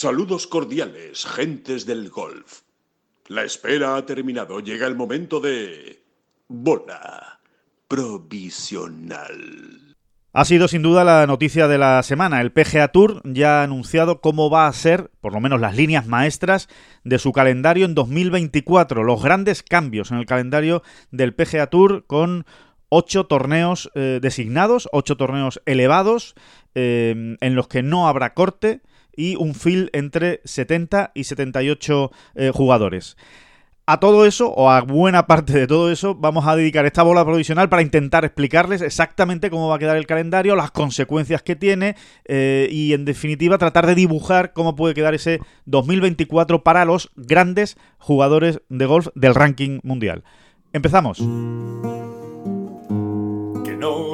Saludos cordiales, gentes del golf. La espera ha terminado. Llega el momento de... Bola provisional. Ha sido sin duda la noticia de la semana. El PGA Tour ya ha anunciado cómo va a ser, por lo menos las líneas maestras, de su calendario en 2024. Los grandes cambios en el calendario del PGA Tour con ocho torneos eh, designados, ocho torneos elevados, eh, en los que no habrá corte y un field entre 70 y 78 eh, jugadores. A todo eso, o a buena parte de todo eso, vamos a dedicar esta bola provisional para intentar explicarles exactamente cómo va a quedar el calendario, las consecuencias que tiene eh, y, en definitiva, tratar de dibujar cómo puede quedar ese 2024 para los grandes jugadores de golf del ranking mundial. Empezamos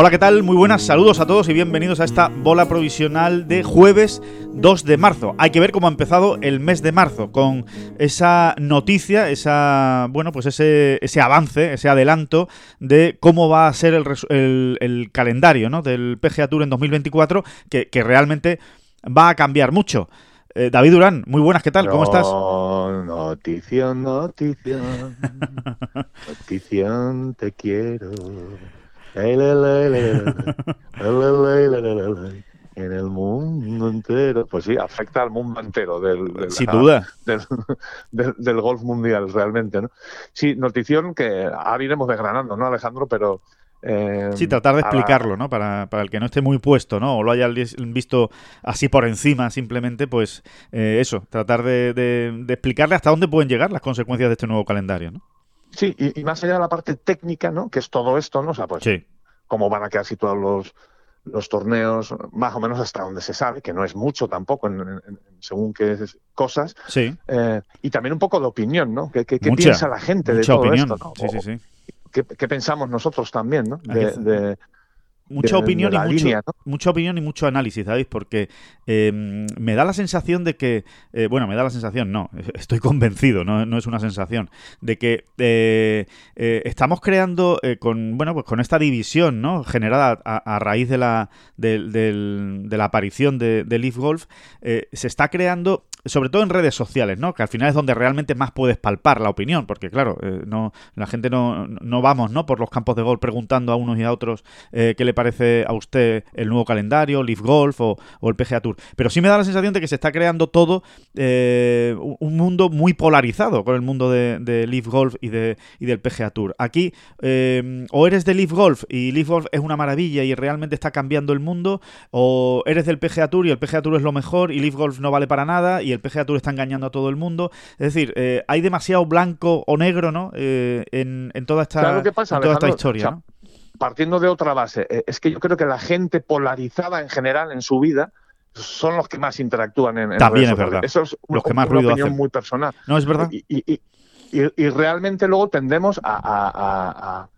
Hola, ¿qué tal? Muy buenas, saludos a todos y bienvenidos a esta bola provisional de jueves 2 de marzo. Hay que ver cómo ha empezado el mes de marzo con esa noticia, esa bueno, pues ese, ese avance, ese adelanto de cómo va a ser el, calendario ¿no? del PGA Tour en 2024, que, realmente va a cambiar mucho. Eh, David Durán, muy buenas, ¿qué tal? ¿Cómo estás? Notición, notición, notición, te quiero en el mundo entero. Pues sí, afecta al mundo entero del, Sin duda. Del, golf mundial, realmente. ¿no? Sí, notición que ahora iremos desgranando, ¿no, Alejandro? Pero. Eh, sí, tratar de explicarlo, ¿no? Para, para, el que no esté muy puesto, ¿no? O lo haya visto así por encima, simplemente, pues eh, eso, tratar de explicarle hasta dónde pueden llegar las consecuencias de este nuevo calendario, ¿no? Sí, y, más allá de la parte técnica, ¿no? Que es todo esto, ¿no? O sea, pues cómo van a quedar situados los, los torneos, más o menos hasta donde se sabe, que no es mucho tampoco, en, según qué cosas. Sí. Eh, y también un poco de opinión, ¿no? ¿Qué, piensa la gente de todo esto? ¿no? Sí, sí, sí. ¿Qué, pensamos nosotros también, ¿no? de, Mucha opinión, y mucho, mucha opinión y mucho análisis, ¿sabéis? Porque em, me da la sensación de que, eh, bueno, me da la sensación, no, estoy convencido, no, es una sensación, de que eh, eh, estamos creando con, bueno, pues con esta división, ¿no? Generada a, raíz de la, de, la aparición de, de Leaf Golf, se está creando sobre todo en redes sociales, ¿no? Que al final es donde realmente más puedes palpar la opinión, porque claro, eh, no, la gente no, no, vamos, ¿no? Por los campos de golf preguntando a unos y a otros eh, qué le parece a usted el nuevo calendario, Leaf Golf o, el PGA Tour. Pero sí me da la sensación de que se está creando todo eh, un mundo muy polarizado con el mundo de, de Leaf Golf y, de, y del PGA Tour. Aquí o eres de Leaf Golf y Leaf Golf es una maravilla y realmente está cambiando el mundo, o eres del PGA Tour y el PGA Tour es lo mejor y Leaf Golf no vale para nada el PGA Tour está engañando a todo el mundo. Es decir, eh, hay demasiado blanco o negro ¿no? Eh, en, toda esta, toda esta historia. Partiendo de otra base, eh, es que yo creo que la gente polarizada en general en su vida son los que más interactúan en, También es verdad. Eso es los que más ruido opinión muy personal. No, es verdad. Y, realmente luego tendemos a,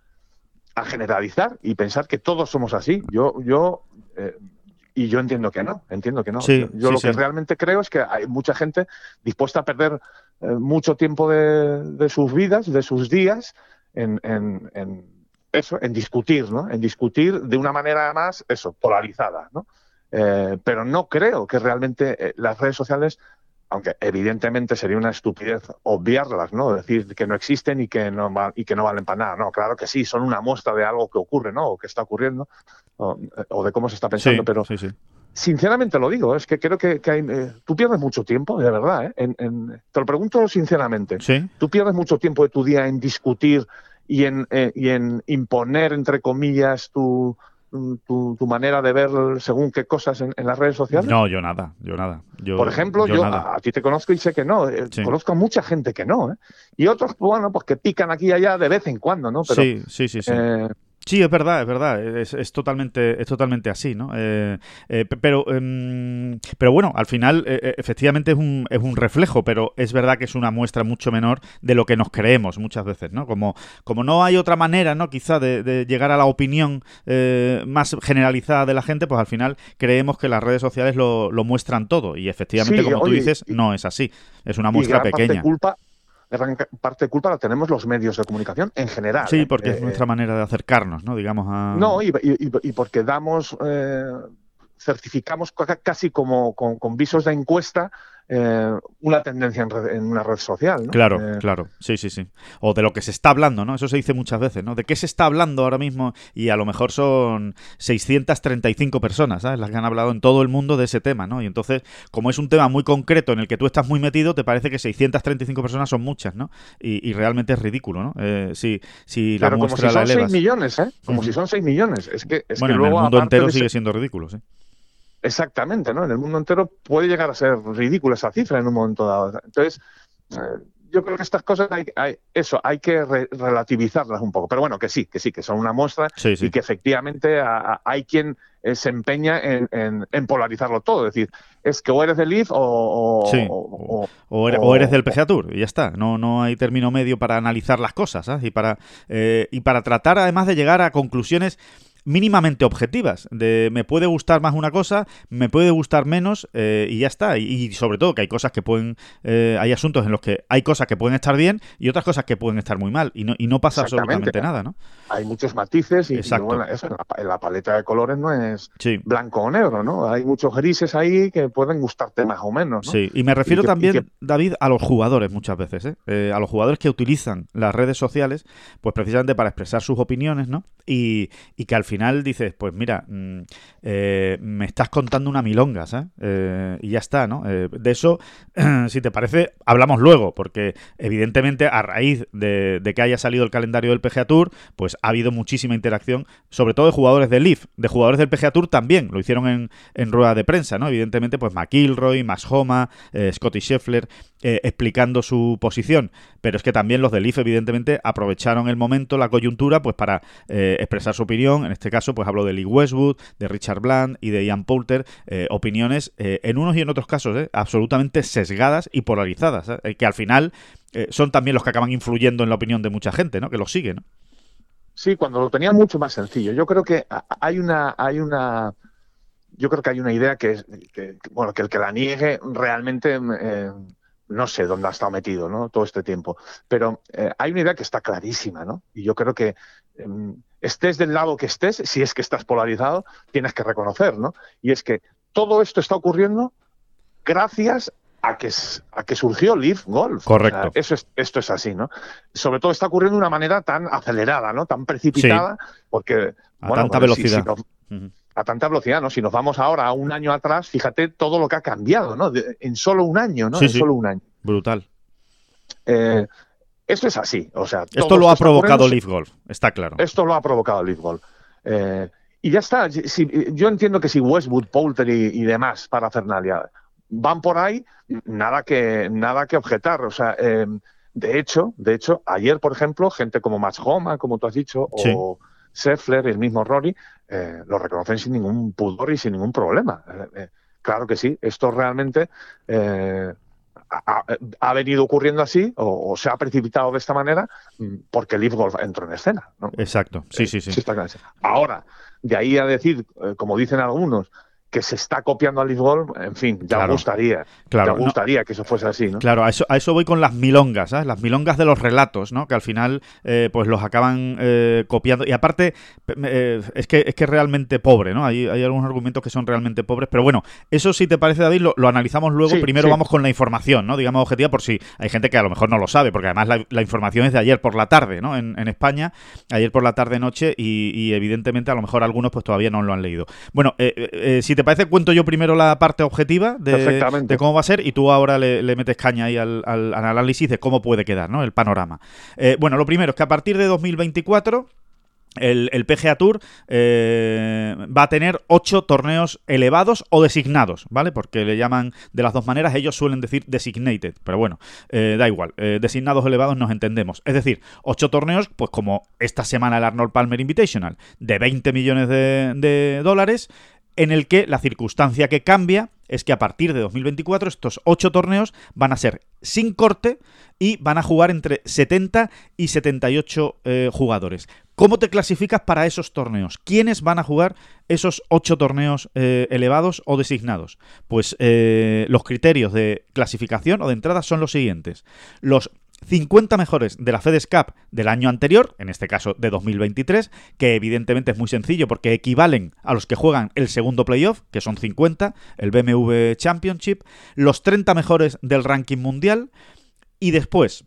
a, generalizar y pensar que todos somos así. Yo, yo y yo entiendo que no, entiendo que no. yo lo que realmente creo es que hay mucha gente dispuesta a perder eh, mucho tiempo de, sus vidas, de sus días, en, eso, en discutir, ¿no? En discutir de una manera más, eso, polarizada, ¿no? Eh, pero no creo que realmente eh, las redes sociales, aunque evidentemente sería una estupidez obviarlas, ¿no? Decir que no existen y que no, y que no valen para nada. No, claro que sí, son una muestra de algo que ocurre, ¿no? O que está ocurriendo o, de cómo se está pensando, pero sinceramente lo digo, es que creo que, eh, tú pierdes mucho tiempo, de verdad, ¿eh? en, te lo pregunto sinceramente, tú pierdes mucho tiempo de tu día en discutir y en, eh, y en imponer, entre comillas, tu, tu, manera de ver según qué cosas en, las redes sociales? No, yo nada, yo nada. Yo, Por ejemplo, yo, a, ti te conozco y sé que no. Conozco a mucha gente que no. ¿eh? Y otros, bueno, pues que pican aquí y allá de vez en cuando, ¿no? Pero, sí, sí, sí. sí Sí, es verdad, es verdad, es, totalmente, es totalmente así, ¿no? Eh, eh, pero, em, pero bueno, al final eh, efectivamente es un, es un reflejo, pero es verdad que es una muestra mucho menor de lo que nos creemos muchas veces, ¿no? Como, como no hay otra manera, ¿no? Quizá de, llegar a la opinión más generalizada de la gente, pues al final creemos que las redes sociales lo, lo muestran todo y efectivamente, como tú dices, no es así, es una muestra pequeña. culpa gran parte de culpa la tenemos los medios de comunicación en general. Sí, ¿eh? porque es eh, nuestra manera de acercarnos, ¿no? Digamos a... No, y, y, porque damos, eh, certificamos casi como con visos de encuesta eh, una tendencia en, una red social. ¿no? Claro, eh, claro, sí, sí, sí. O de lo que se está hablando, ¿no? Eso se dice muchas veces, ¿no? ¿De qué se está hablando ahora mismo? Y a lo mejor son 635 personas, ¿sabes? Las que han hablado en todo el mundo de ese tema, ¿no? Y entonces, como es un tema muy concreto en el que tú estás muy metido, te parece que 635 personas son muchas, ¿no? Y, realmente es ridículo, ¿no? Eh, si, si la muestra como si son 6 millones, ¿eh? Como si son 6 millones. Es que, es bueno, en el mundo entero sigue siendo ridículo, sí. Exactamente, ¿no? En el mundo entero puede llegar a ser ridícula esa cifra en un momento dado. Entonces, eh, yo creo que estas cosas hay, hay eso, hay que relativizarlas un poco. Pero bueno, que sí, que sí, que son una muestra y que efectivamente hay quien eh, se empeña en, polarizarlo todo. Es decir, es que o eres del IF o, o, o, eres, del PGA Tour y ya está. No, no hay término medio para analizar las cosas y, para, eh, y para tratar además de llegar a conclusiones mínimamente objetivas. De me puede gustar más una cosa, me puede gustar menos eh, y ya está. Y, sobre todo que hay cosas que pueden, eh, hay asuntos en los que hay cosas que pueden estar bien y otras cosas que pueden estar muy mal y no, y no pasa absolutamente nada, ¿no? Hay muchos matices y, en, la, paleta de colores no es blanco o negro, ¿no? Hay muchos grises ahí que pueden gustarte más o menos. ¿no? Sí, y me refiero también, David, a los jugadores muchas veces, ¿eh? a los jugadores que utilizan las redes sociales, pues precisamente para expresar sus opiniones, ¿no? Y, y que al final dices, pues mira, mm, eh, me estás contando una milonga, ¿sabes? Eh, y ya está, ¿no? Eh, de eso, si te parece, hablamos luego, porque evidentemente a raíz de, que haya salido el calendario del PGA Tour, pues ha habido muchísima interacción, sobre todo de jugadores del Leaf, de jugadores del PGA Tour también, lo hicieron en, en rueda de prensa, ¿no? Evidentemente, pues McIlroy, Max Homa, Scotty Scheffler, explicando su posición, pero es que también los del Leaf, evidentemente, aprovecharon el momento, la coyuntura, pues para expresar su opinión, en este caso, pues hablo de Lee Westwood, de Richard Bland y de Ian Poulter, eh, opiniones eh, en unos y en otros casos eh, absolutamente sesgadas y polarizadas, que al final son también los que acaban influyendo en la opinión de mucha gente, ¿no? Que los sigue, ¿no? Sí, cuando lo tenía mucho más sencillo. Yo creo que hay una, hay una, yo creo que hay una idea que bueno, que el que la niegue realmente no sé dónde ha estado metido, ¿no? Todo este tiempo. Pero hay una idea que está clarísima, ¿no? Y yo creo que estés del lado que estés, si es que estás polarizado, tienes que reconocer, ¿no? Y es que todo esto está ocurriendo gracias a que, a que surgió Leaf Golf. Correcto. eso es, esto es así, ¿no? Sobre todo está ocurriendo de una manera tan acelerada, ¿no? Tan precipitada, porque... A tanta velocidad. A tanta velocidad, ¿no? Si nos vamos ahora a un año atrás, fíjate todo lo que ha cambiado, ¿no? en solo un año, ¿no? en solo un año. Brutal. Eh, esto es así. O sea, esto lo ha provocado Leaf Golf, está claro. Esto lo ha provocado Leaf Golf. Eh, y ya está. yo entiendo que si Westwood, Poulter y, demás para Fernalia van por ahí, nada que, nada que objetar. O sea, eh, de hecho, de hecho, ayer, por ejemplo, gente como Max Homa, como tú has dicho, o Seffler, el mismo Rory, eh, lo reconocen sin ningún pudor y sin ningún problema. claro que sí, esto realmente ha, venido ocurriendo así o, se ha precipitado de esta manera mm, porque Leaf Golf entró en escena. Exacto, sí, sí, sí. Ahora, de ahí a decir, eh, como dicen algunos, que se está copiando al Leaf en fin, ya gustaría. Claro, ya gustaría que eso fuese así, ¿no? Claro, a eso, a eso voy con las milongas, ¿sabes? Las milongas de los relatos, ¿no? Que al final, eh, pues los acaban eh, copiando. Y aparte, eh, es, que, es que es realmente pobre, ¿no? Hay, hay algunos argumentos que son realmente pobres. Pero bueno, eso si te parece, David, lo, analizamos luego. Primero vamos con la información, ¿no? Digamos objetiva, por si hay gente que a lo mejor no lo sabe, porque además la, información es de ayer por la tarde, ¿no? En, España, ayer por la tarde-noche, y, evidentemente a lo mejor algunos pues todavía no lo han leído. Bueno, si te te parece, cuento yo primero la parte objetiva de, cómo va a ser y tú ahora le, metes caña ahí al, análisis de cómo puede quedar, ¿no? El panorama. Eh, bueno, lo primero es que a partir de 2024 el, PGA Tour eh, va a tener ocho torneos elevados o designados, ¿vale? Porque le llaman de las dos maneras, ellos suelen decir designated, pero bueno, eh, da igual, eh, designados elevados nos entendemos. Es decir, ocho torneos, pues como esta semana el Arnold Palmer Invitational, de 20 millones de, de dólares, en el que la circunstancia que cambia es que a partir de 2024 estos ocho torneos van a ser sin corte y van a jugar entre 70 y 78 eh, jugadores. ¿Cómo te clasificas para esos torneos? ¿Quiénes van a jugar esos ocho torneos eh, elevados o designados? Pues eh, los criterios de clasificación o de entrada son los siguientes. Los 50 mejores de la FedEx Cup del año anterior, en este caso de 2023, que evidentemente es muy sencillo porque equivalen a los que juegan el segundo playoff, que son 50, el BMW Championship, los 30 mejores del ranking mundial y después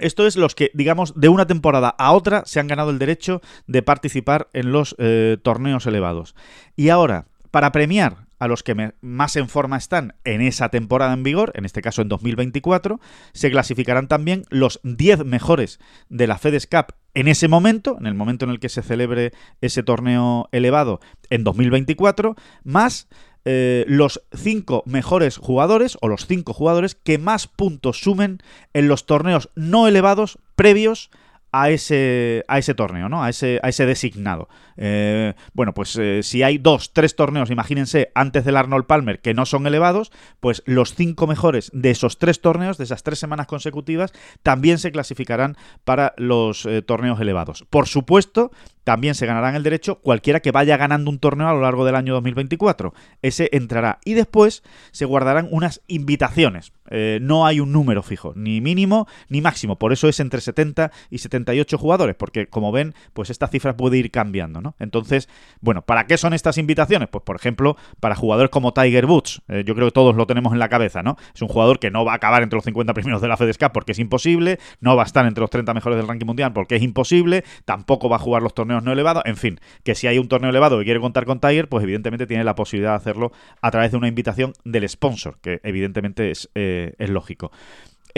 esto es los que, digamos, de una temporada a otra se han ganado el derecho de participar en los eh, torneos elevados. Y ahora, para premiar a los que más en forma están en esa temporada en vigor, en este caso en 2024, se clasificarán también los 10 mejores de la FedEx Cup en ese momento, en el momento en el que se celebre ese torneo elevado en 2024, más eh, los 5 mejores jugadores o los 5 jugadores que más puntos sumen en los torneos no elevados previos a ese, a ese torneo, ¿no? A ese, a ese designado. Eh, bueno, pues eh, si hay dos, tres torneos, imagínense, antes del Arnold Palmer que no son elevados, pues los cinco mejores de esos tres torneos, de esas tres semanas consecutivas, también se clasificarán para los eh, torneos elevados. Por supuesto, también se ganarán el derecho cualquiera que vaya ganando un torneo a lo largo del año 2024. Ese entrará. Y después se guardarán unas invitaciones. Eh, no hay un número fijo, ni mínimo ni máximo. Por eso es entre 70 y 78 jugadores, porque como ven, pues esta cifra puede ir cambiando, ¿no? Entonces, bueno, ¿para qué son estas invitaciones? Pues por ejemplo, para jugadores como Tiger Woods. Eh, yo creo que todos lo tenemos en la cabeza, ¿no? Es un jugador que no va a acabar entre los 50 primeros de la FedEx Cup porque es imposible, no va a estar entre los 30 mejores del ranking mundial porque es imposible, tampoco va a jugar los torneos no elevado, en fin, que si hay un torneo elevado que quiere contar con Tiger, pues evidentemente tiene la posibilidad de hacerlo a través de una invitación del sponsor, que evidentemente es, eh, es lógico.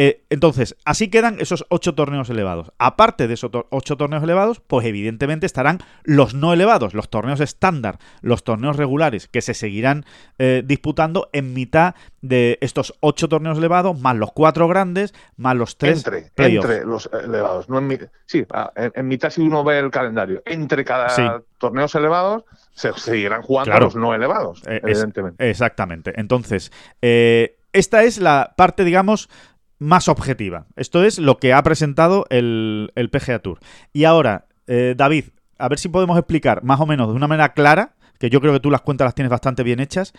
Eh, entonces, así quedan esos ocho torneos elevados. Aparte de esos ocho torneos elevados, pues evidentemente estarán los no elevados, los torneos estándar, los torneos regulares, que se seguirán eh, disputando en mitad de estos ocho torneos elevados, más los cuatro grandes, más los tres entre, entre los elevados. No en, sí, ah, en, mitad si uno ve el calendario. Entre cada torneos elevados se seguirán jugando los no elevados, eh, evidentemente. exactamente. Entonces, esta es la parte, digamos, más objetiva. Esto es lo que ha presentado el, PGA Tour. Y ahora, eh, David, a ver si podemos explicar más o menos de una manera clara, que yo creo que tú las cuentas las tienes bastante bien hechas,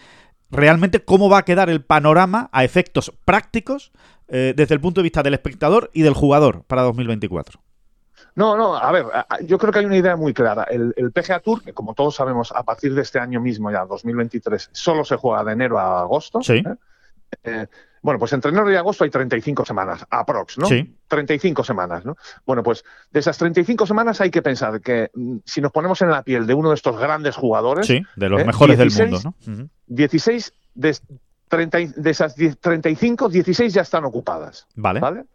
realmente cómo va a quedar el panorama a efectos prácticos eh, desde el punto de vista del espectador y del jugador para 2024. No, no, a ver, yo creo que hay una idea muy clara. El, PGA Tour, que como todos sabemos, a partir de este año mismo, ya 2023, solo se juega de enero a agosto. Sí. ¿eh? Bueno, pues entre enero y agosto hay 35 semanas, aprox, ¿no? Sí. 35 semanas, ¿no? Bueno, pues de esas 35 semanas hay que pensar que mm, si nos ponemos en la piel de uno de estos grandes jugadores... Sí, de los ¿eh? mejores del mundo, ¿no? 16 de, 30, de esas 35, 16 ya están ocupadas. Vale. ¿Vale?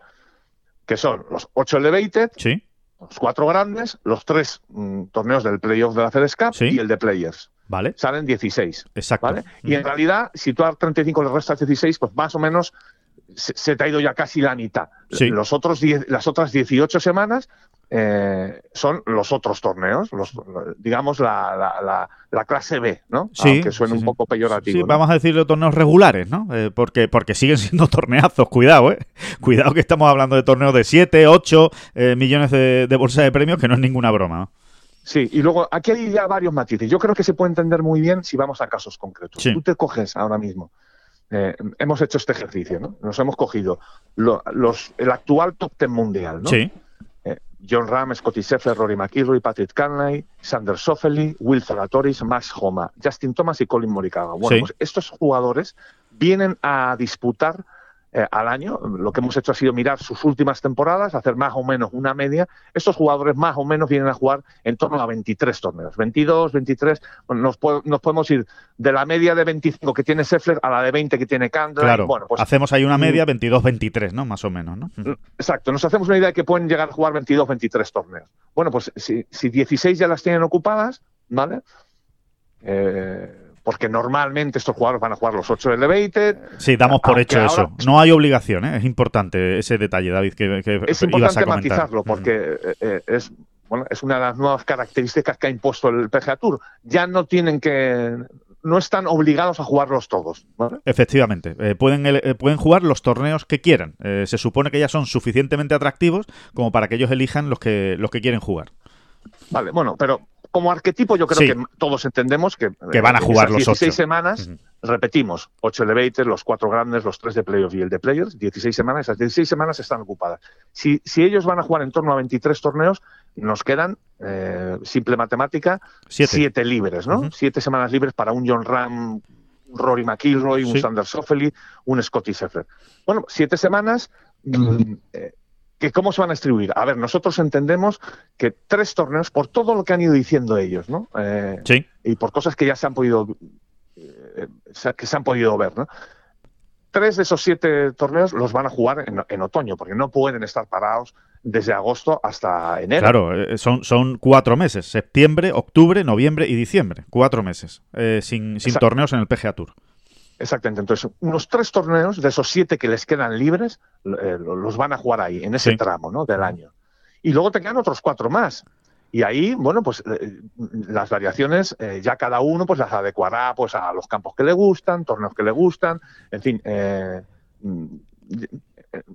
Que son los 8 elevated, sí. los 4 grandes, los 3 mm, torneos del playoff de la FedEx Cup y el de Players. Vale. Salen 16. Exacto. ¿vale? Y en realidad, si tú a 35 le restas 16, pues más o menos se, te ha ido ya casi la mitad. Los otros las otras 18 semanas eh, son los otros torneos, los, digamos la, la, clase B, ¿no? Sí, Aunque suene un poco peyorativo. Sí, vamos a decirle torneos regulares, ¿no? Eh, porque, porque siguen siendo torneazos, cuidado, ¿eh? Cuidado que estamos hablando de torneos de 7, 8 eh, millones de, de bolsas de premios, que no es ninguna broma. ¿no? Sí, y luego aquí hay ya varios matices. Yo creo que se puede entender muy bien si vamos a casos concretos. Tú te coges ahora mismo. Eh, hemos hecho este ejercicio, ¿no? Nos hemos cogido los, el actual top ten mundial, ¿no? Sí. Eh, John Ram, Scotty Scheffler, Rory McIlroy, Patrick Canley, Sander Soffeli, Will Zalatoris, Max Homa, Justin Thomas y Colin Morikawa. Bueno, pues estos jugadores vienen a disputar eh, al año. Lo que hemos hecho ha sido mirar sus últimas temporadas, hacer más o menos una media. Estos jugadores más o menos vienen a jugar en torno a 23 torneos. 22, 23. nos, podemos ir de la media de 25 que tiene Seffler a la de 20 que tiene Candler. Claro, bueno, pues, hacemos ahí una media 22-23, ¿no? Más o menos, ¿no? Mm, exacto, nos hacemos una idea de que pueden llegar a jugar 22, 23 torneos. Bueno, pues si, si 16 ya las tienen ocupadas, ¿vale? Eh, porque normalmente estos jugadores van a jugar los 8 elevated. Sí, damos por hecho eso. No hay obligación, ¿eh? es importante ese detalle, David, que, es importante matizarlo, porque eh, eh, es bueno, es una de las nuevas características que ha impuesto el PGA Tour. Ya no tienen que no están obligados a jugarlos todos. Efectivamente, pueden, pueden jugar los torneos que quieran. se supone que ya son suficientemente atractivos como para que ellos elijan los que, los que quieren jugar. Vale, bueno, pero como arquetipo yo creo que todos entendemos que, que van a jugar los 16 semanas, repetimos, 8 elevators, los 4 grandes, los 3 de playoffs y el de players, 16 semanas, esas 16 semanas están ocupadas. Si, si ellos van a jugar en torno a 23 torneos, nos quedan, eh, simple matemática, 7 libres, ¿no? 7 semanas libres para un John Ram, un Rory McIlroy, un Sander Soffely, un Scotty Scheffler. Bueno, 7 semanas... Mm, eh, que cómo se van a distribuir. A ver, nosotros entendemos que tres torneos, por todo lo que han ido diciendo ellos, ¿no? Eh, sí. Y por cosas que ya se han podido, eh, que se han podido ver, ¿no? Tres de esos siete torneos los van a jugar en, otoño, porque no pueden estar parados desde agosto hasta enero. Claro, eh, son, son cuatro meses, septiembre, octubre, noviembre y diciembre, cuatro meses, sin, sin torneos en el PGA Tour. Exactamente. Entonces, unos tres torneos de esos siete que les quedan libres, eh, los van a jugar ahí, en ese tramo ¿no? del año. Y luego te quedan otros cuatro más. Y ahí, bueno, pues eh, las variaciones eh, ya cada uno pues las adecuará pues a los campos que le gustan, torneos que le gustan, en fin,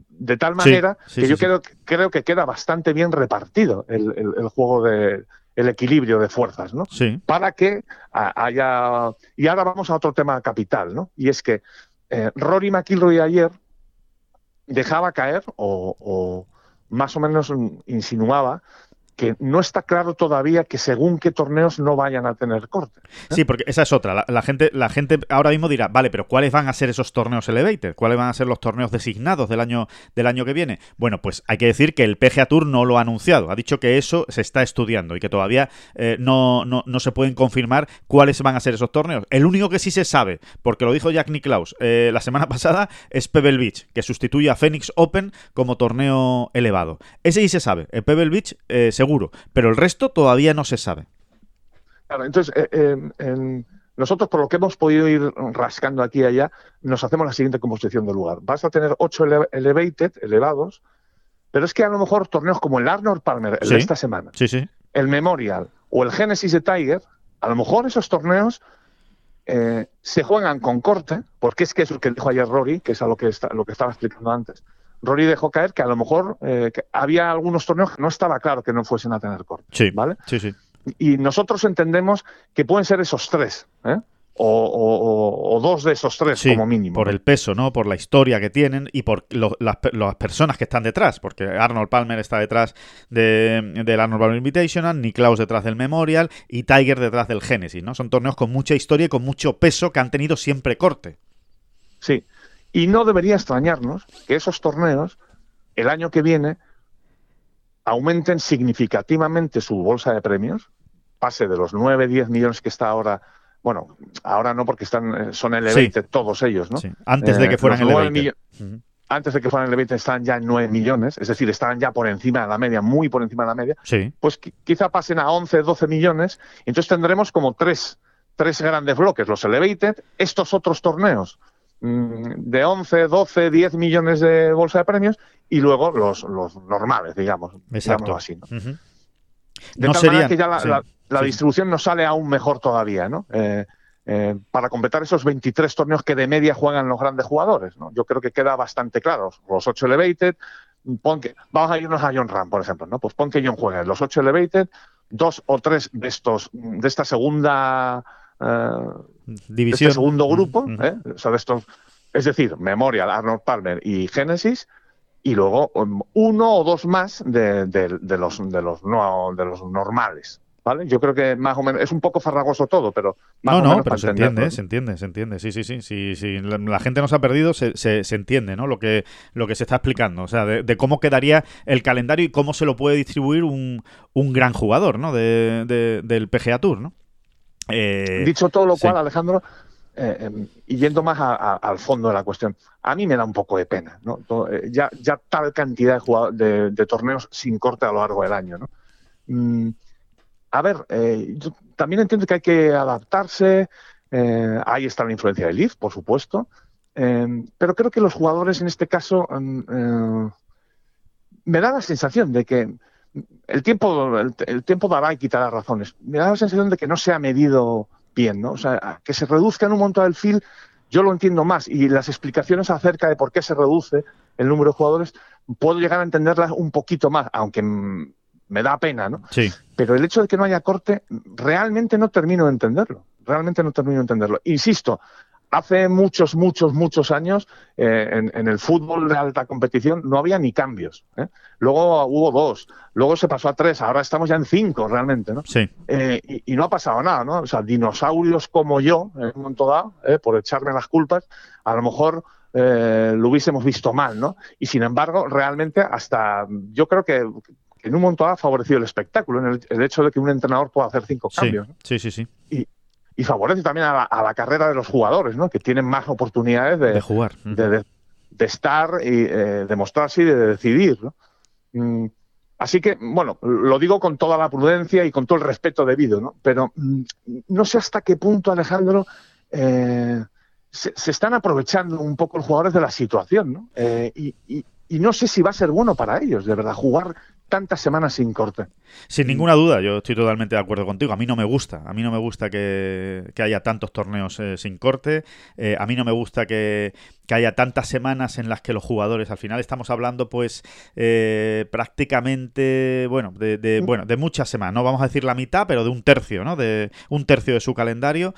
de, tal manera que yo Creo, creo que queda bastante bien repartido el juego de, el equilibrio de fuerzas, ¿no? Sí. Para que haya... Y ahora vamos a otro tema capital, ¿no? Y es que eh, Rory McIlroy ayer dejaba caer o, o más o menos insinuaba que no está claro todavía que según qué torneos no vayan a tener corte. ¿eh? Sí, porque esa es otra. La, gente, la gente ahora mismo dirá, vale, pero ¿cuáles van a ser esos torneos elevated? ¿Cuáles van a ser los torneos designados del año, del año que viene? Bueno, pues hay que decir que el PGA Tour no lo ha anunciado. Ha dicho que eso se está estudiando y que todavía eh, no, no, se pueden confirmar cuáles van a ser esos torneos. El único que sí se sabe, porque lo dijo Jack Nicklaus eh, la semana pasada, es Pebble Beach, que sustituye a Phoenix Open como torneo elevado. Ese sí se sabe. Pebble Beach, según pero el resto todavía no se sabe. Claro, entonces, eh, nosotros por lo que hemos podido ir rascando aquí y allá, nos hacemos la siguiente composición del lugar. Vas a tener ocho elevated, elevados, pero es que a lo mejor torneos como el Arnold Palmer, el de esta semana, sí, sí. el Memorial o el Genesis de Tiger, a lo mejor esos torneos eh, se juegan con corte, porque es que es lo que dijo ayer Rory, que es a lo que, está, lo que estaba explicando antes. Rory dejó caer que a lo mejor eh, había algunos torneos que no estaba claro que no fuesen a tener corte. Sí, ¿vale? sí, sí. Y nosotros entendemos que pueden ser esos tres, ¿eh? O, dos de esos tres como mínimo. Por el peso, ¿no? Por la historia que tienen y por las, personas que están detrás. Porque Arnold Palmer está detrás de, del Arnold Palmer Invitational, Niklaus detrás del Memorial y Tiger detrás del Genesis, ¿no? Son torneos con mucha historia y con mucho peso que han tenido siempre corte. Sí. Y no debería extrañarnos que esos torneos, el año que viene, aumenten significativamente su bolsa de premios, pase de los 9, 10 millones que está ahora, bueno, ahora no porque están eh, son elevated todos ellos, ¿no? Antes de que eh, fueran elevated. Antes de que fueran elevated están ya en 9 millones, es decir, están ya por encima de la media, muy por encima de la media. Sí. Pues quizá pasen a 11, 12 millones, entonces tendremos como tres, tres grandes bloques, los elevated, estos otros torneos de 11, 12, 10 millones de bolsa de premios y luego los, los normales, digamos. Exacto. así, ¿no? De tal manera que ya la, distribución nos sale aún mejor todavía, ¿no? Eh, eh, para completar esos 23 torneos que de media juegan los grandes jugadores, ¿no? Yo creo que queda bastante claro. Los 8 elevated, pon que, vamos a irnos a John Ram, por ejemplo, ¿no? Pues pon que John juegue los 8 elevated, dos o tres de estos, de esta segunda División. Este segundo grupo, ¿eh? estos, es decir, Memorial, Arnold Palmer y Genesis, y luego um, uno o dos más de, los, de, los, no, de los normales. ¿Vale? Yo creo que más o menos es un poco farragoso todo, pero más no, no, pero se entiende, se entiende, se entiende. Sí, sí, sí, sí, sí. La, gente nos ha perdido, se, se, entiende, ¿no? Lo que lo que se está explicando, o sea, de, cómo quedaría el calendario y cómo se lo puede distribuir un, un gran jugador, ¿no? De, del PGA Tour, ¿no? Eh, Dicho todo lo cual, Alejandro, eh, em, y yendo más al fondo de la cuestión, a mí me da un poco de pena, ¿no? Eh, ya, ya tal cantidad de, de, torneos sin corte a lo largo del año, ¿no? Mm, a ver, eh, yo también entiendo que hay que adaptarse, ahí está la influencia del IF, por supuesto, pero creo que los jugadores en este caso mm, me da la sensación de que el tiempo, el, tiempo dará y quitará razones. Me da la sensación de que no se ha medido bien, ¿no? O sea, que se reduzca en un montón el fil, yo lo entiendo más. Y las explicaciones acerca de por qué se reduce el número de jugadores, puedo llegar a entenderlas un poquito más, aunque me da pena, ¿no? Sí. Pero el hecho de que no haya corte, realmente no termino de entenderlo. Realmente no termino de entenderlo. Insisto, hace muchos, muchos, muchos años eh, en, el fútbol de alta competición no había ni cambios. ¿eh? Luego hubo dos, luego se pasó a tres, ahora estamos ya en cinco realmente, ¿no? Sí. Eh, y, no ha pasado nada, ¿no? O sea, dinosaurios como yo, en un momento dado, por echarme las culpas, a lo mejor lo hubiésemos visto mal, ¿no? Y sin embargo, realmente hasta yo creo que en un momento dado ha favorecido el espectáculo, en el, hecho de que un entrenador pueda hacer cinco cambios. Sí, sí, sí. Y, y favorece también a la, carrera de los jugadores, ¿no? que tienen más oportunidades de, jugar, de, estar y eh, de mostrarse y de decidir. ¿no? Mm, así que, bueno, lo digo con toda la prudencia y con todo el respeto debido, ¿no? pero mm, no sé hasta qué punto, Alejandro, eh, se, están aprovechando un poco los jugadores de la situación, ¿no? Eh, y, y no sé si va a ser bueno para ellos, de verdad, jugar tantas semanas sin corte. Sin ninguna duda, yo estoy totalmente de acuerdo contigo. A mí no me gusta, a mí no me gusta que, haya tantos torneos eh, sin corte, eh, a mí no me gusta que, haya tantas semanas en las que los jugadores, al final estamos hablando pues eh, prácticamente, bueno de, mm. bueno, de muchas semanas, no vamos a decir la mitad, pero de un tercio, ¿no? De un tercio de su calendario,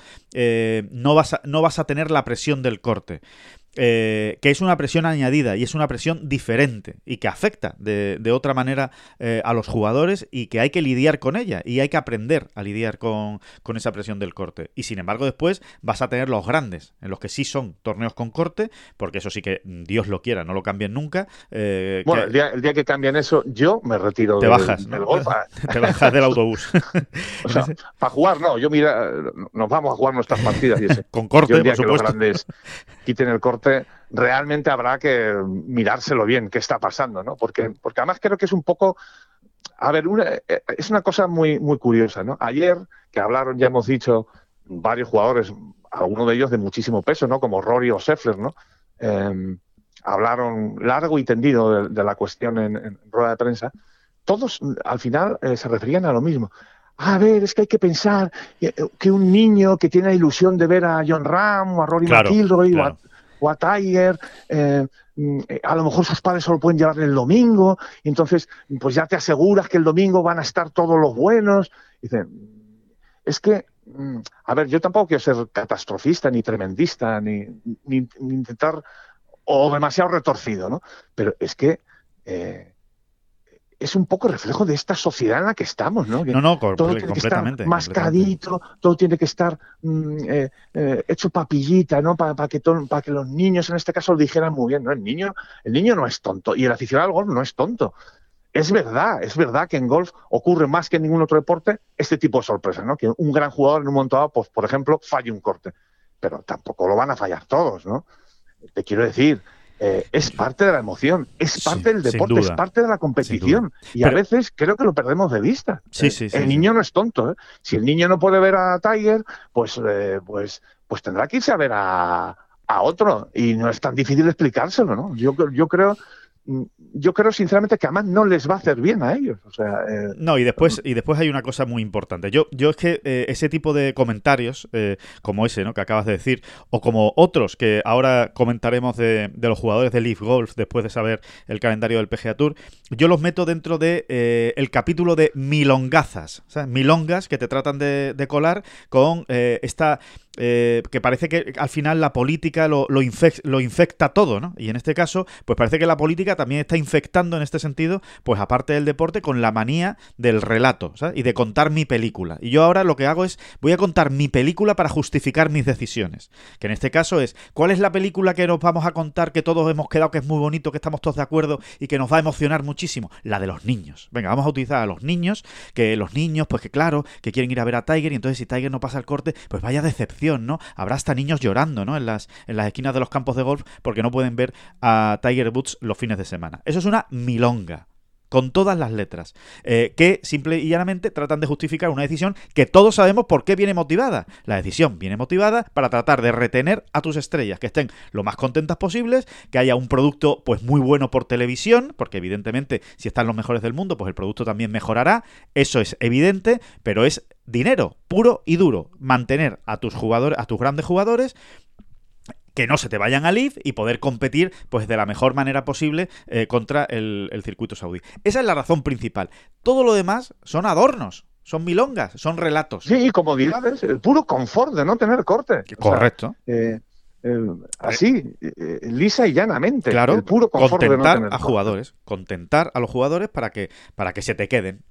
no, vas no vas a tener la presión del corte. Eh, que es una presión añadida y es una presión diferente y que afecta de, otra manera eh, a los jugadores y que hay que lidiar con ella y hay que aprender a lidiar con, esa presión del corte. Y sin embargo después vas a tener los grandes, en los que sí son torneos con corte, porque eso sí que Dios lo quiera, no lo cambien nunca. Eh, bueno, el, día, que cambien eso, yo me retiro te bajas, Te bajas del autobús. o sea, para jugar no, yo mira, nos vamos a jugar nuestras partidas y ese. con corte, por supuesto. los grandes quiten el corte realmente habrá que mirárselo bien, qué está pasando, ¿no? Porque, porque además creo que es un poco, a ver, eh, es una cosa muy, muy curiosa, ¿no? Ayer, que hablaron, ya hemos dicho, varios jugadores, algunos de ellos de muchísimo peso, ¿no? Como Rory o Scheffler, ¿no? Em, hablaron largo y tendido de, la cuestión en, rueda de prensa. Todos, al final, eh, se referían a lo mismo a ver, es que hay que pensar que un niño que tiene la ilusión de ver a John Ram o a Rory McIlroy o a Tiger, eh, mm, a lo mejor sus padres solo pueden llevar el domingo, entonces pues ya te aseguras que el domingo van a estar todos los buenos. Dicen, es que, mm, a ver, yo tampoco quiero ser catastrofista, ni tremendista, ni, ni, intentar, o demasiado retorcido, ¿no? Pero es que... Eh, es un poco reflejo de esta sociedad en la que estamos, ¿no? no, no, todo tiene que estar mascadito, todo tiene que estar mm, eh, eh, hecho papillita, ¿no? Para que, para que los niños, en este caso, lo dijeran muy bien, ¿no? El niño, el niño no es tonto y el aficionado al golf no es tonto. Es verdad, es verdad que en golf ocurre más que en ningún otro deporte este tipo de sorpresas, ¿no? Que un gran jugador en un momento dado, pues, por ejemplo, falle un corte. Pero tampoco lo van a fallar todos, ¿no? Te quiero decir, eh, es parte de la emoción, es parte del deporte, es parte de la competición. Y a veces creo que lo perdemos de vista. Sí, sí, el niño no es tonto. ¿eh? Si el niño no puede ver a Tiger, pues, eh, pues, pues tendrá que irse a ver a, a otro. Y no es tan difícil explicárselo, ¿no? Yo, yo creo yo creo sinceramente que además no les va a hacer bien a ellos. O sea, eh, no, y después, y después hay una cosa muy importante. Yo, yo es que eh, ese tipo de comentarios, eh, como ese ¿no? que acabas de decir, o como otros que ahora comentaremos de, los jugadores de Leaf Golf después de saber el calendario del PGA Tour, yo los meto dentro de el capítulo de milongazas, milongas que te tratan de, de colar con esta eh, que parece que al final la política lo, infecta todo, ¿no? Y en este caso, pues parece que la política también está infectando en este sentido, pues aparte del deporte, con la manía del relato ¿sabes? y de contar mi película. Y yo ahora lo que hago es, voy a contar mi película para justificar mis decisiones. Que en este caso es, ¿cuál es la película que nos vamos a contar que todos hemos quedado que es muy bonito, que estamos todos de acuerdo y que nos va a emocionar muchísimo? La de los niños. Venga, vamos a utilizar a los niños, que los niños, pues que claro, que quieren ir a ver a Tiger y entonces si Tiger no pasa el corte, pues vaya decepción, ¿no? Habrá hasta niños llorando, ¿no? En las, en las esquinas de los campos de golf porque no pueden ver a Tiger Woods los fines de semana. Eso es una milonga con todas las letras, eh, que simple y llanamente tratan de justificar una decisión que todos sabemos por qué viene motivada. La decisión viene motivada para tratar de retener a tus estrellas, que estén lo más contentas posibles, que haya un producto pues muy bueno por televisión, porque evidentemente si están los mejores del mundo, pues el producto también mejorará, eso es evidente, pero es dinero puro y duro, mantener a tus jugadores, a tus grandes jugadores que no se te vayan a Leaf y poder competir pues de la mejor manera posible eh, contra el, circuito saudí. Esa es la razón principal. Todo lo demás son adornos. Son milongas, son relatos. Sí, y comodidades, el puro confort de no tener corte. Correcto. Eh, así, eh, lisa y llanamente. Claro, el puro contentar no a jugadores, contentar a los jugadores para que, para que se te queden.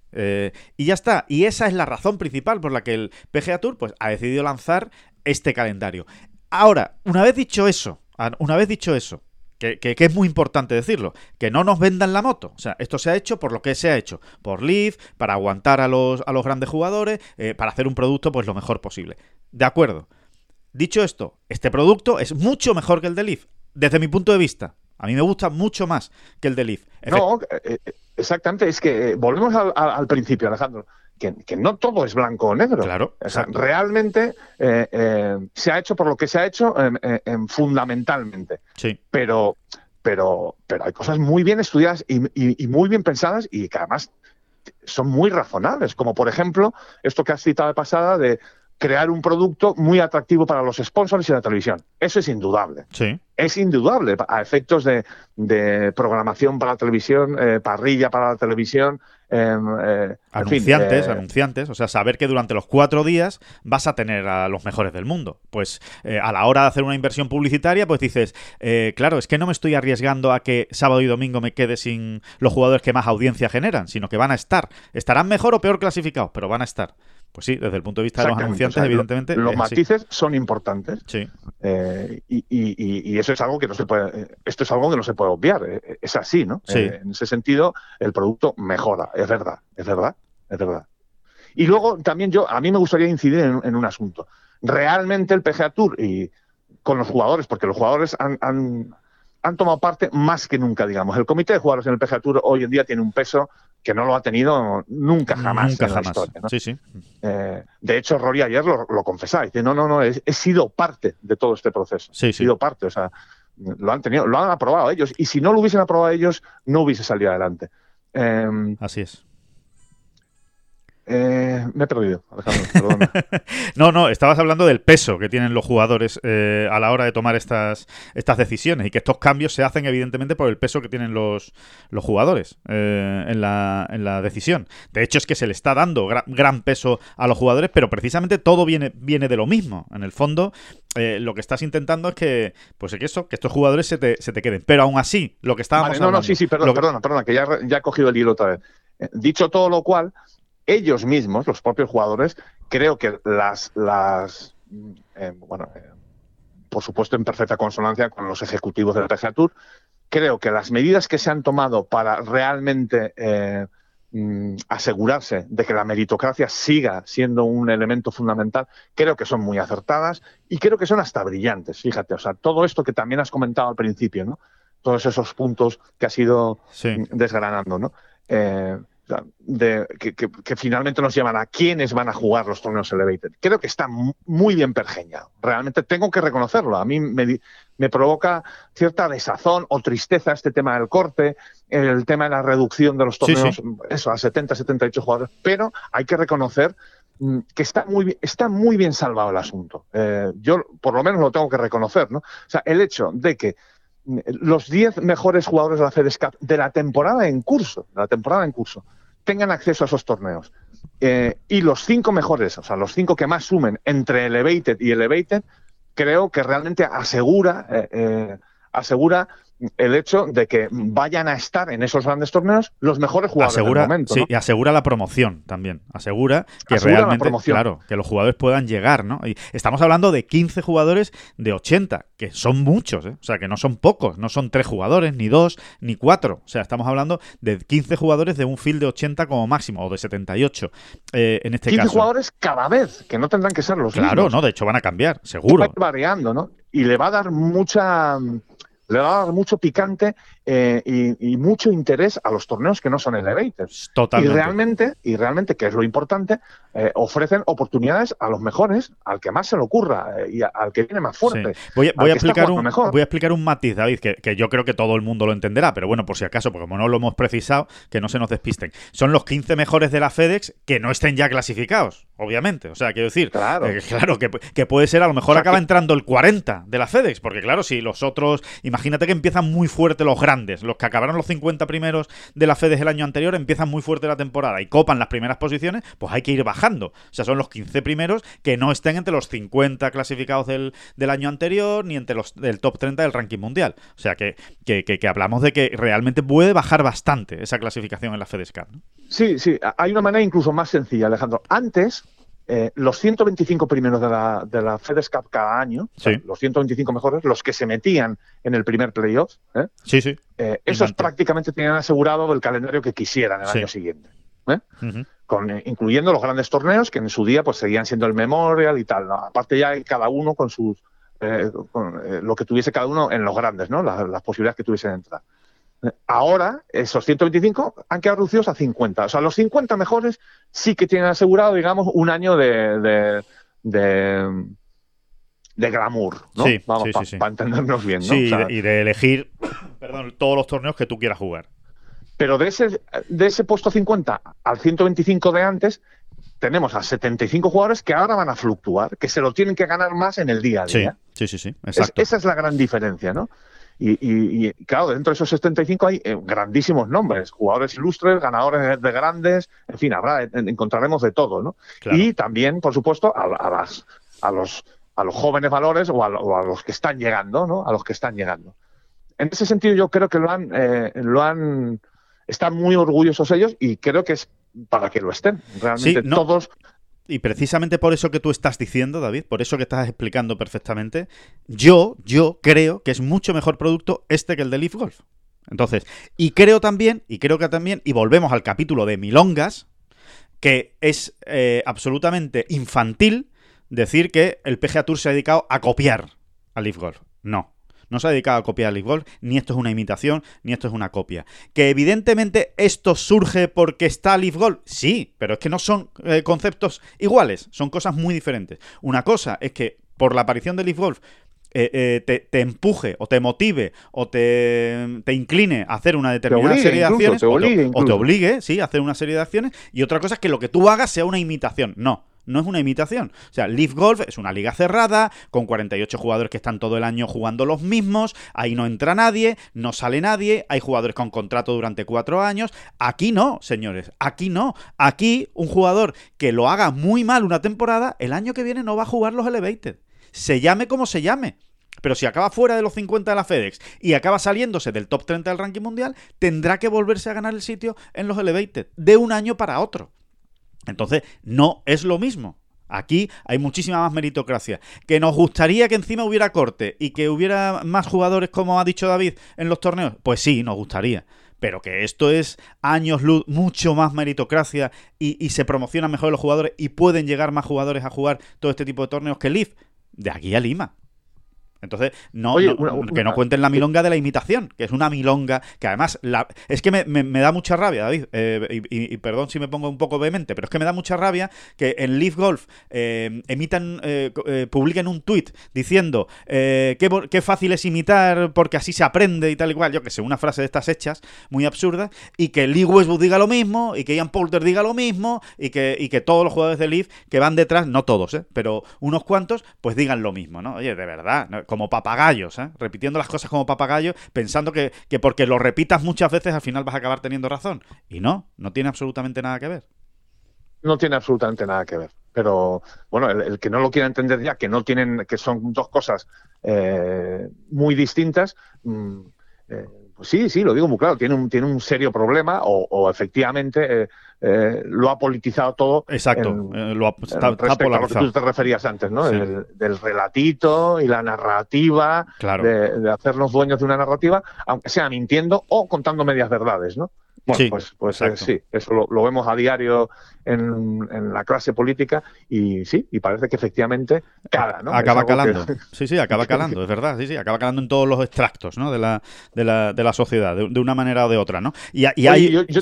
y ya está. Y esa es la razón principal por la que el PGA Tour pues, ha decidido lanzar este calendario. Ahora, una vez dicho eso, una vez dicho eso, que, es muy importante decirlo, que no nos vendan la moto. O sea, esto se ha hecho por lo que se ha hecho, por Leaf, para aguantar a los, a los grandes jugadores, eh, para hacer un producto pues lo mejor posible. De acuerdo. Dicho esto, este producto es mucho mejor que el de Leaf, desde mi punto de vista. A mí me gusta mucho más que el de Leaf. no, eh, eh, exactamente, es que volvemos al principio, Alejandro que, no todo es blanco o negro. Claro. O sea, realmente eh, eh, se ha hecho por lo que se ha hecho fundamentalmente. Sí. Pero, pero, pero hay cosas muy bien estudiadas y, muy bien pensadas y que además son muy razonables. Como por ejemplo, esto que has citado de pasada de crear un producto muy atractivo para los sponsors y la televisión. Eso es indudable. Sí. Es indudable a efectos de, programación para la televisión, eh, parrilla para la televisión, Em, eh, anunciantes, eh, anunciantes, o sea, saber que durante los cuatro días vas a tener a los mejores del mundo. Pues eh, a la hora de hacer una inversión publicitaria, pues dices, claro, es que no me estoy arriesgando a que sábado y domingo me quede sin los jugadores que más audiencia generan, sino que van a estar. Estarán mejor o peor clasificados, pero van a estar. Pues sí, desde el punto de vista de los anunciantes, evidentemente. Los matices son importantes. Sí. Eh, y, eso es algo que no se puede. Esto es algo que no se puede obviar. Eh, es así, ¿no? Sí. Eh, en ese sentido, el producto mejora. Es verdad, es verdad, es verdad. Y luego también yo, a mí me gustaría incidir en, un asunto. Realmente el PGA Tour y con los jugadores, porque los jugadores han, han tomado parte más que nunca, digamos. El comité de jugadores en el PGA Tour hoy en día tiene un peso que no lo ha tenido nunca jamás nunca en la historia. Sí, sí. Eh, de hecho, Rory ayer lo, lo confesaba, dice, no, no, no, he, sido parte de todo este proceso. Sí, he sido parte, o sea, lo han tenido, lo han aprobado ellos, y si no lo hubiesen aprobado ellos, no hubiese salido adelante. Em, Así es. Eh, me he perdido, Alejandro, no, no, estabas hablando del peso que tienen los jugadores eh, a la hora de tomar estas, estas decisiones y que estos cambios se hacen evidentemente por el peso que tienen los, los jugadores eh, en, la, en la decisión. De hecho es que se le está dando gran, peso a los jugadores, pero precisamente todo viene, viene de lo mismo. En el fondo, lo que estás intentando es que, pues que eso, que estos jugadores se te, se te queden. Pero aún así, lo que estábamos no, No, sí, sí, perdona, perdona, perdona, que ya, ya he cogido el hilo otra vez. Dicho todo lo cual, ellos mismos, los propios jugadores, creo que las, las eh, bueno, eh, por supuesto en perfecta consonancia con los ejecutivos del PGA Tour, creo que las medidas que se han tomado para realmente eh, mm, asegurarse de que la meritocracia siga siendo un elemento fundamental, creo que son muy acertadas y creo que son hasta brillantes. Fíjate, o sea, todo esto que también has comentado al principio, ¿no? Todos esos puntos que has ido desgranando, ¿no? De, que, finalmente nos llevan a quiénes van a jugar los torneos Elevated. Creo que está muy bien pergeñado. Realmente tengo que reconocerlo. A mí me, me, provoca cierta desazón o tristeza este tema del corte, el tema de la reducción de los torneos, eso, a 70, 78 jugadores. Pero hay que reconocer mm, que está muy, está muy bien salvado el asunto. Eh, yo, por lo menos, lo tengo que reconocer. ¿no? O sea, el hecho de que los 10 mejores jugadores de la FedEscap de la temporada en curso, la temporada en curso, tengan acceso a esos torneos. Eh, y los cinco mejores, o sea, los cinco que más sumen entre Elevated y Elevated, creo que realmente asegura, eh, eh, asegura el hecho de que vayan a estar en esos grandes torneos los mejores jugadores asegura, del momento. Sí, y asegura la promoción también. Asegura que realmente, claro, que los jugadores puedan llegar, ¿no? Y estamos hablando de 15 jugadores de 80, que son muchos, ¿eh? O sea, que no son pocos, no son tres jugadores, ni dos, ni cuatro. O sea, estamos hablando de 15 jugadores de un field de 80 como máximo, o de 78 eh, en este 15 jugadores cada vez, que no tendrán que ser los Claro, no, de hecho van a cambiar, seguro. Va variando, ¿no? Y le va a dar mucha le va a dar mucho picante eh, y, mucho interés a los torneos que no son elevators. Totalmente. Y realmente, y realmente, que es lo importante, eh, ofrecen oportunidades a los mejores, al que más se le ocurra eh, y al que viene más fuerte. Voy, a, explicar un, voy a explicar un matiz, David, que, yo creo que todo el mundo lo entenderá, pero bueno, por si acaso, porque como no lo hemos precisado, que no se nos despisten. Son los 15 mejores de la FedEx que no estén ya clasificados, obviamente. O sea, quiero decir, claro, claro que, puede ser, a lo mejor acaba entrando el 40 de la FedEx, porque claro, si los otros, imagínate que empiezan muy fuerte los grandes los que acabaron los 50 primeros de la FEDES el año anterior, empiezan muy fuerte la temporada y copan las primeras posiciones, pues hay que ir bajando. O sea, son los 15 primeros que no estén entre los 50 clasificados del, año anterior ni entre los del top 30 del ranking mundial. O sea, que, que, hablamos de que realmente puede bajar bastante esa clasificación en la FedEx Cup. Sí, sí, hay una manera incluso más sencilla, Alejandro. Antes, eh, los 125 primeros de la, de la FedEx Cup cada año, los 125 mejores, los que se metían en el primer playoff, ¿eh? sí, sí. Eh, esos prácticamente tenían asegurado el calendario que quisieran el año siguiente. Con, incluyendo los grandes torneos que en su día pues seguían siendo el Memorial y tal. Aparte ya cada uno con sus lo que tuviese cada uno en los grandes, ¿no? las posibilidades que tuviesen de entrar. Ahora, esos 125 han quedado reducidos a 50. O sea, los 50 mejores sí que tienen asegurado, digamos, un año de, de, de, glamour, ¿no? Sí, Vamos, para entendernos bien, ¿no? Sí, y de elegir, perdón, todos los torneos que tú quieras jugar. Pero de ese, de ese puesto 50 al 125 de antes, tenemos a 75 jugadores que ahora van a fluctuar, que se lo tienen que ganar más en el día a día. Sí, sí, sí, exacto. esa es la gran diferencia, ¿no? Y, claro, dentro de esos 75 hay eh, grandísimos nombres, jugadores ilustres, ganadores de grandes, en fin, habrá, encontraremos de todo, ¿no? Y también, por supuesto, a, las, a, los, a los jóvenes valores o a, los que están llegando, ¿no? A los que están llegando. En ese sentido, yo creo que lo han, eh, lo han, están muy orgullosos ellos y creo que es para que lo estén. Realmente todos y precisamente por eso que tú estás diciendo, David, por eso que estás explicando perfectamente, yo, yo creo que es mucho mejor producto este que el de Leaf Golf. Entonces, y creo también, y creo que también, y volvemos al capítulo de Milongas, que es eh, absolutamente infantil decir que el PGA Tour se ha dedicado a copiar a Leaf Golf. No. No se ha dedicado a copiar Leaf Golf, ni esto es una imitación, ni esto es una copia. Que evidentemente esto surge porque está Leaf Golf, sí, pero es que no son eh, conceptos iguales, son cosas muy diferentes. Una cosa es que por la aparición de Leaf Golf eh, eh, te, empuje o te motive o te, incline a hacer una determinada serie de acciones o, te, obligue, sí, a hacer una serie de acciones y otra cosa es que lo que tú hagas sea una imitación. No, no es una imitación. O sea, Leaf Golf es una liga cerrada, con 48 jugadores que están todo el año jugando los mismos, ahí no entra nadie, no sale nadie, hay jugadores con contrato durante cuatro años. Aquí no, señores, aquí no. Aquí un jugador que lo haga muy mal una temporada, el año que viene no va a jugar los Elevated. Se llame como se llame. Pero si acaba fuera de los 50 de la FedEx y acaba saliéndose del top 30 del ranking mundial, tendrá que volverse a ganar el sitio en los Elevated, de un año para otro. Entonces, no es lo mismo. Aquí hay muchísima más meritocracia. ¿Que nos gustaría que encima hubiera corte y que hubiera más jugadores, como ha dicho David, en los torneos? Pues sí, nos gustaría. Pero que esto es años luz, mucho más meritocracia y, se promocionan mejor los jugadores y pueden llegar más jugadores a jugar todo este tipo de torneos que Leaf. De aquí a Lima. Entonces, no, que no cuenten la milonga de la imitación, que es una milonga que además la, es que me, da mucha rabia, David, eh, y, perdón si me pongo un poco vehemente, pero es que me da mucha rabia que en Leaf Golf eh, emitan, eh, publiquen un tweet diciendo qué, qué, fácil es imitar porque así se aprende y tal y cual, yo que sé, una frase de estas hechas muy absurda, y que Lee Westwood diga lo mismo, y que Ian Poulter diga lo mismo, y que, y que todos los jugadores de Leaf que van detrás, no todos, pero unos cuantos, pues digan lo mismo, ¿no? Oye, de verdad, como papagayos, ¿eh? repitiendo las cosas como papagayos, pensando que, porque lo repitas muchas veces al final vas a acabar teniendo razón. Y no, no tiene absolutamente nada que ver. No tiene absolutamente nada que ver. Pero bueno, el, que no lo quiera entender ya, que no tienen, que son dos cosas eh, muy distintas, mm, pues sí, sí, lo digo muy claro, tiene un, tiene un serio problema o, efectivamente lo ha politizado todo. Exacto, lo ha, está, respecto a lo que tú te referías antes, ¿no? del relatito y la narrativa, de, hacernos dueños de una narrativa, aunque sea mintiendo o contando medias verdades, ¿no? Bueno, pues, pues eh, sí, eso lo, vemos a diario en, la clase política y sí, y parece que efectivamente cala, ¿no? Acaba calando. Sí, sí, acaba calando, es verdad, sí, sí, acaba calando en todos los extractos, ¿no? De la, de la, de la sociedad, de, una manera o de otra, ¿no? Y, hay... yo, yo,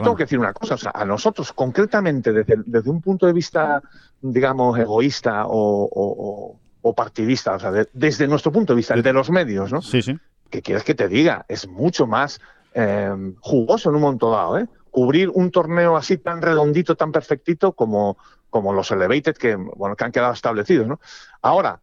tengo que decir una cosa, o sea, a nosotros concretamente, desde, desde un punto de vista, digamos, egoísta o, o, partidista, o sea, desde nuestro punto de vista, el de los medios, ¿no? Sí, sí. ¿Qué quieres que te diga? Es mucho más eh, jugoso en un momento dado, ¿eh? Cubrir un torneo así tan redondito, tan perfectito como, como los Elevated que, bueno, que han quedado establecidos, ¿no? Ahora,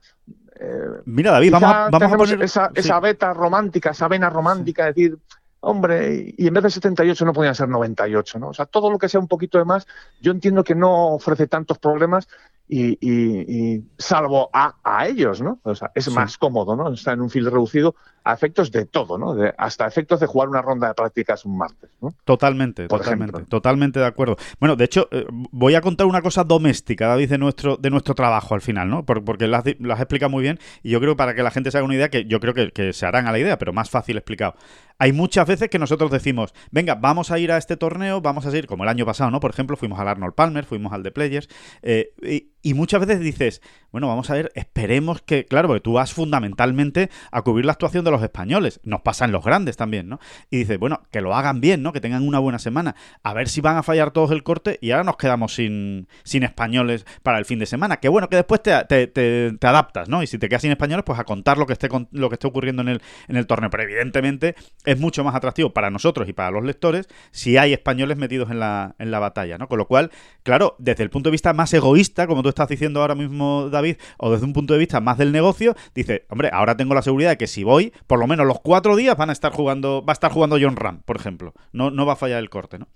eh, Mira, David, vamos, a poner... Esa, esa beta romántica, esa vena romántica, decir, hombre, y en vez de 78 no podían ser 98, ¿no? O sea, todo lo que sea un poquito de más, yo entiendo que no ofrece tantos problemas y, salvo a, a, ellos, ¿no? O sea, es más cómodo, ¿no? Está en un field reducido a efectos de todo, ¿no? De, hasta efectos de jugar una ronda de prácticas un martes, ¿no? Totalmente, totalmente, totalmente de acuerdo. Bueno, de hecho, eh, voy a contar una cosa doméstica, David, de nuestro, de nuestro trabajo al final, ¿no? porque las, las explica muy bien y yo creo para que la gente se haga una idea, que yo creo que, que se harán a la idea, pero más fácil explicado. Hay muchas veces que nosotros decimos, venga, vamos a ir a este torneo, vamos a ir, como el año pasado, ¿no? Por ejemplo, fuimos al Arnold Palmer, fuimos al de Players, eh, y, y muchas veces dices, bueno, vamos a ver, esperemos que, claro, porque tú vas fundamentalmente a cubrir la actuación de los españoles, nos pasan los grandes también, ¿no? Y dices, bueno, que lo hagan bien, ¿no? Que tengan una buena semana, a ver si van a fallar todos el corte y ahora nos quedamos sin, sin españoles para el fin de semana. Que bueno, que después te, te, adaptas, ¿no? Y si te quedas sin españoles, pues a contar lo que esté, lo que esté ocurriendo en el, en el torneo. Pero evidentemente es mucho más atractivo para nosotros y para los lectores si hay españoles metidos en la, en la batalla, ¿no? Con lo cual, claro, desde el punto de vista más egoísta, como tú estás diciendo ahora mismo, David, o desde un punto de vista más del negocio, dice, hombre, ahora tengo la seguridad de que si voy, por lo menos los cuatro días van a estar jugando, va a estar jugando John Ram, por ejemplo. No, no va a fallar el corte, ¿no?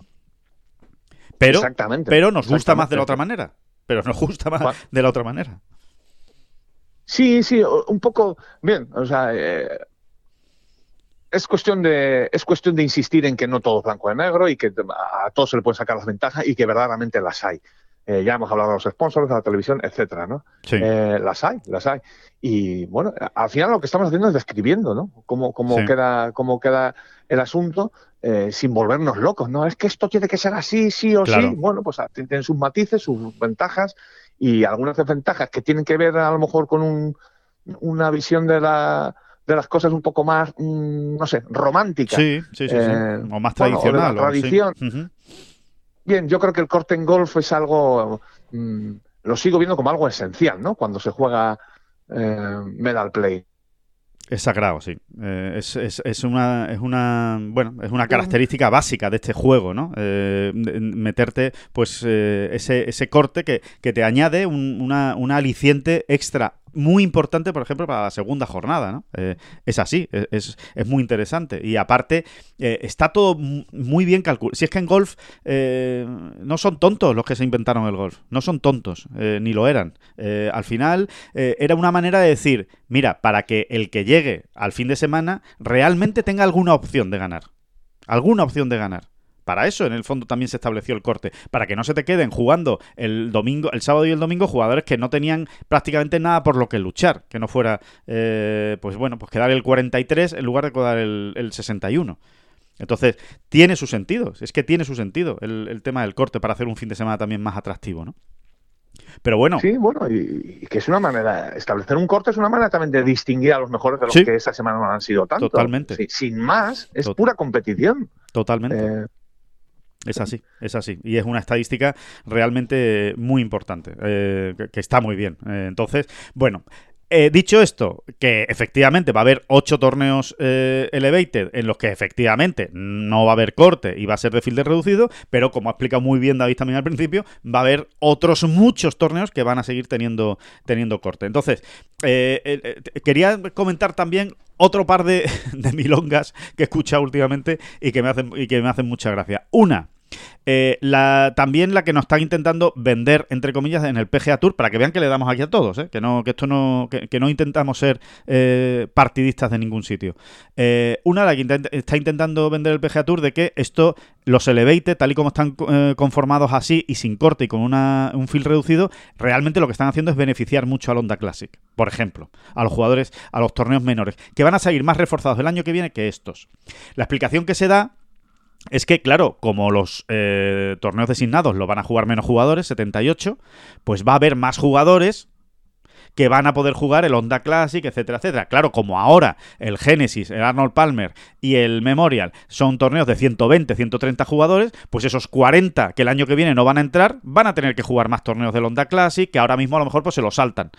Pero, exactamente, pero nos gusta más de la otra manera. Pero nos gusta más de la otra manera. Sí, sí, un poco. Bien, o sea, eh, es cuestión de es cuestión de insistir en que no todo es blanco y negro y que a todos se le pueden sacar las ventajas y que verdaderamente las hay. Eh, ya hemos hablado de los sponsors, de la televisión, etcétera, ¿no? Eh, las hay, las hay. Y bueno, al final lo que estamos haciendo es describiendo, ¿no? Cómo, cómo queda, cómo queda el asunto eh, sin volvernos locos, ¿no? Es que esto tiene que ser así, sí o sí. Bueno, pues ah, tienen sus matices, sus ventajas y algunas desventajas que tienen que ver a lo mejor con un, una visión de la de las cosas un poco más, mm, no sé, romántica. Sí, sí, sí, o más tradicional. tradición. Bien, yo creo que el corte en golf es algo, mm, lo sigo viendo como algo esencial, ¿no? Cuando se juega eh, medal play. Es sagrado, sí. Eh, es, una, es una, bueno, es una característica básica de este juego, ¿no? Eh, meterte, pues, ese, ese corte que, que te añade un, una, una aliciente extra muy importante, por ejemplo, para la segunda jornada, ¿no? Eh, es así, es, es, muy interesante. Y aparte, eh, está todo muy bien calculado. Si es que en golf eh, no son tontos los que se inventaron el golf, no son tontos, ni lo eran. al final, era una manera de decir, mira, para que el que llegue al fin de semana realmente tenga alguna opción de ganar. Alguna opción de ganar. Para eso, en el fondo, también se estableció el corte. Para que no se te queden jugando el domingo, el sábado y el domingo, jugadores que no tenían prácticamente nada por lo que luchar. Que no fuera, eh, pues bueno, pues quedar el 43 en lugar de quedar el, 61. Entonces, tiene su sentido. Es que tiene su sentido el, tema del corte para hacer un fin de semana también más atractivo, ¿no? Pero bueno. Sí, bueno, y, que es una manera, establecer un corte es una manera también de distinguir a los mejores de los que esta semana no han sido tanto. Totalmente. sin más, es pura competición. Totalmente. Eh, es así, es así. Y es una estadística realmente muy importante, eh, que, está muy bien. Eh, entonces, bueno, eh, dicho esto, que efectivamente va a haber ocho torneos elevated en los que efectivamente no va a haber corte y va a ser de field reducido, pero como ha explicado muy bien David también al principio, va a haber otros muchos torneos que van a seguir teniendo, teniendo corte. Entonces, quería comentar también otro par de, de milongas que he escuchado últimamente y que me hacen, y que me hacen mucha gracia. Una, Eh, la, también la que nos están intentando vender, entre comillas, en el PGA Tour, para que vean que le damos aquí a todos, ¿eh? que, no, que esto no, que, no intentamos ser eh, partidistas de ningún sitio. una, la que está intentando vender el PGA Tour de que esto, los Elevate, tal y como están conformados así y sin corte y con una, un fil reducido, realmente lo que están haciendo es beneficiar mucho al Honda Classic, por ejemplo, a los jugadores, a los torneos menores, que van a salir más reforzados el año que viene que estos. La explicación que se da es que, claro, como los eh, torneos designados lo van a jugar menos jugadores, 78, pues va a haber más jugadores que van a poder jugar el Honda Classic, etcétera, etcétera. Claro, como ahora el Genesis, el Arnold Palmer y el Memorial son torneos de 120, 130 jugadores, pues esos 40 que el año que viene no van a entrar, van a tener que jugar más torneos del Honda Classic, que ahora mismo a lo mejor pues se lo saltan.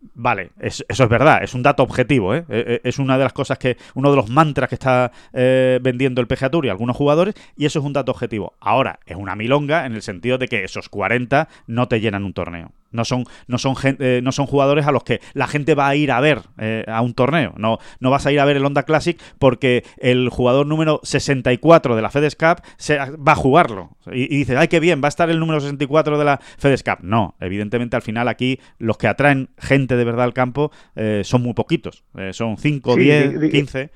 Vale, eso es verdad, es un dato objetivo, ¿eh? E, e, es una de las cosas que, uno de los mantras que está eh, vendiendo el PGA y algunos jugadores, y eso es un dato objetivo. Ahora, es una milonga en el sentido de que esos 40 no te llenan un torneo. No son, no son, eh, no son jugadores a los que la gente va a ir a ver eh, a un torneo. No, no vas a ir a ver el Honda Classic porque el jugador número 64 de la FedEx Cup se, va a jugarlo. Y, y dices, ay, qué bien, va a estar el número 64 de la FedEx Cup. No, evidentemente al final aquí los que atraen gente de verdad al campo eh, son muy poquitos. son 5, 10, 15.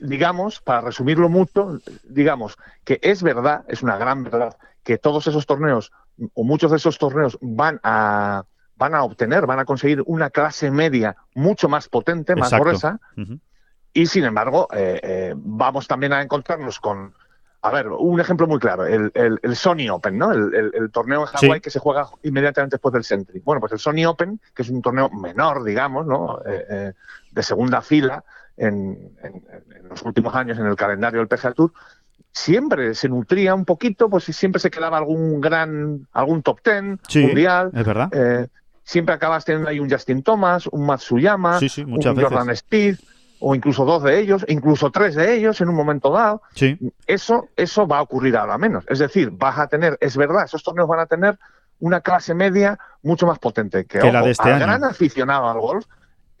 digamos, para resumirlo mucho, digamos que es verdad, es una gran verdad, que todos esos torneos o muchos de esos torneos van a, van a obtener, van a conseguir una clase media mucho más potente, más gruesa. Y sin embargo, eh, eh, vamos también a encontrarnos con, a ver, un ejemplo muy claro, el, el, Sony Open, ¿no? El, torneo en Hawái que se juega inmediatamente después del Sentry. Bueno, pues el Sony Open, que es un torneo menor, digamos, ¿no? Eh, de segunda fila en, en, los últimos años en el calendario del PGA Tour, siempre se nutría un poquito, pues siempre se quedaba algún gran, algún top ten mundial. Es verdad. Eh, siempre acabas teniendo ahí un Justin Thomas, un Matsuyama, un Jordan Speed, o incluso dos de ellos, incluso tres de ellos en un momento dado. Eso, eso va a ocurrir ahora menos. Es decir, vas a tener, es verdad, esos torneos van a tener una clase media mucho más potente que, la de este al gran aficionado al golf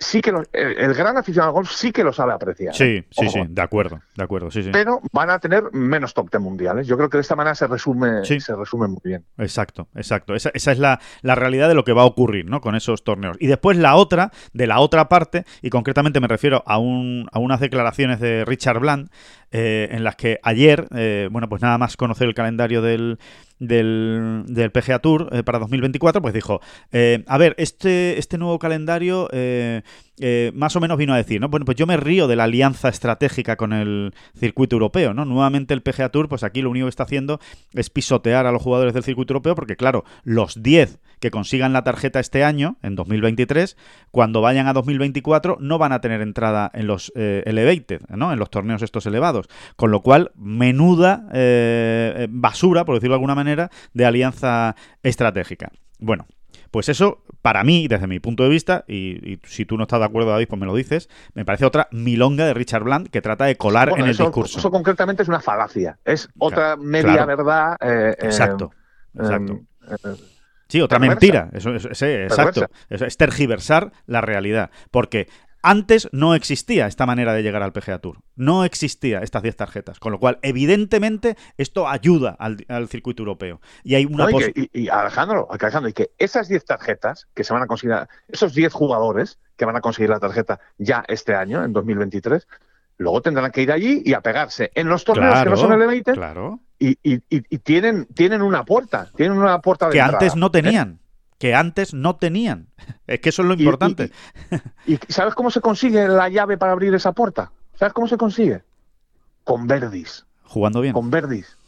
sí que el, gran aficionado al golf sí que lo sabe apreciar. Sí, ¿eh? sí, sí, de acuerdo, de acuerdo, sí, sí. Pero van a tener menos top 10 mundiales. Yo creo que de esta manera se resume, se resume muy bien. Exacto, exacto. Esa, es la, realidad de lo que va a ocurrir, ¿no? Con esos torneos. Y después la otra, de la otra parte, y concretamente me refiero a, un, a unas declaraciones de Richard Bland, eh, en las que ayer, eh, bueno, pues nada más conocer el calendario del, del, del PGA Tour eh, para 2024, pues dijo, a ver, este, este nuevo calendario más o menos vino a decir, ¿no? Bueno, pues yo me río de la alianza estratégica con el circuito europeo, ¿no? Nuevamente el PGA Tour, pues aquí lo único que está haciendo es pisotear a los jugadores del circuito europeo, porque claro, los 10 que consigan la tarjeta este año, en 2023, cuando vayan a 2024 no van a tener entrada en los elevated, ¿no? En los torneos estos elevados. Con lo cual, menuda eh, basura, por decirlo de alguna manera, de alianza estratégica. Bueno, pues eso, para mí, desde mi punto de vista, y, si tú no estás de acuerdo, David, pues me lo dices, me parece otra milonga de Richard Bland que trata de colar en el discurso. Eso concretamente es una falacia. Es otra media verdad. Eh, exacto. Eh, exacto. sí, otra mentira. Eso, exacto. Es tergiversar la realidad. Porque antes no existía esta manera de llegar al PGA Tour. No existía estas 10 tarjetas. Con lo cual, evidentemente, esto ayuda al, circuito europeo. Y hay una y, Alejandro, Alejandro, y que esas 10 tarjetas que se van a conseguir, esos 10 jugadores que van a conseguir la tarjeta ya este año, en 2023, luego tendrán que ir allí y apegarse en los torneos que no son elevated. Claro. Y, y, tienen, tienen una puerta, tienen una puerta de Que antes no tenían que antes no tenían. Es que eso es lo importante. Y, sabes cómo se consigue la llave para abrir esa puerta? ¿Sabes cómo se consigue? Con verdis. Jugando bien. Con verdis.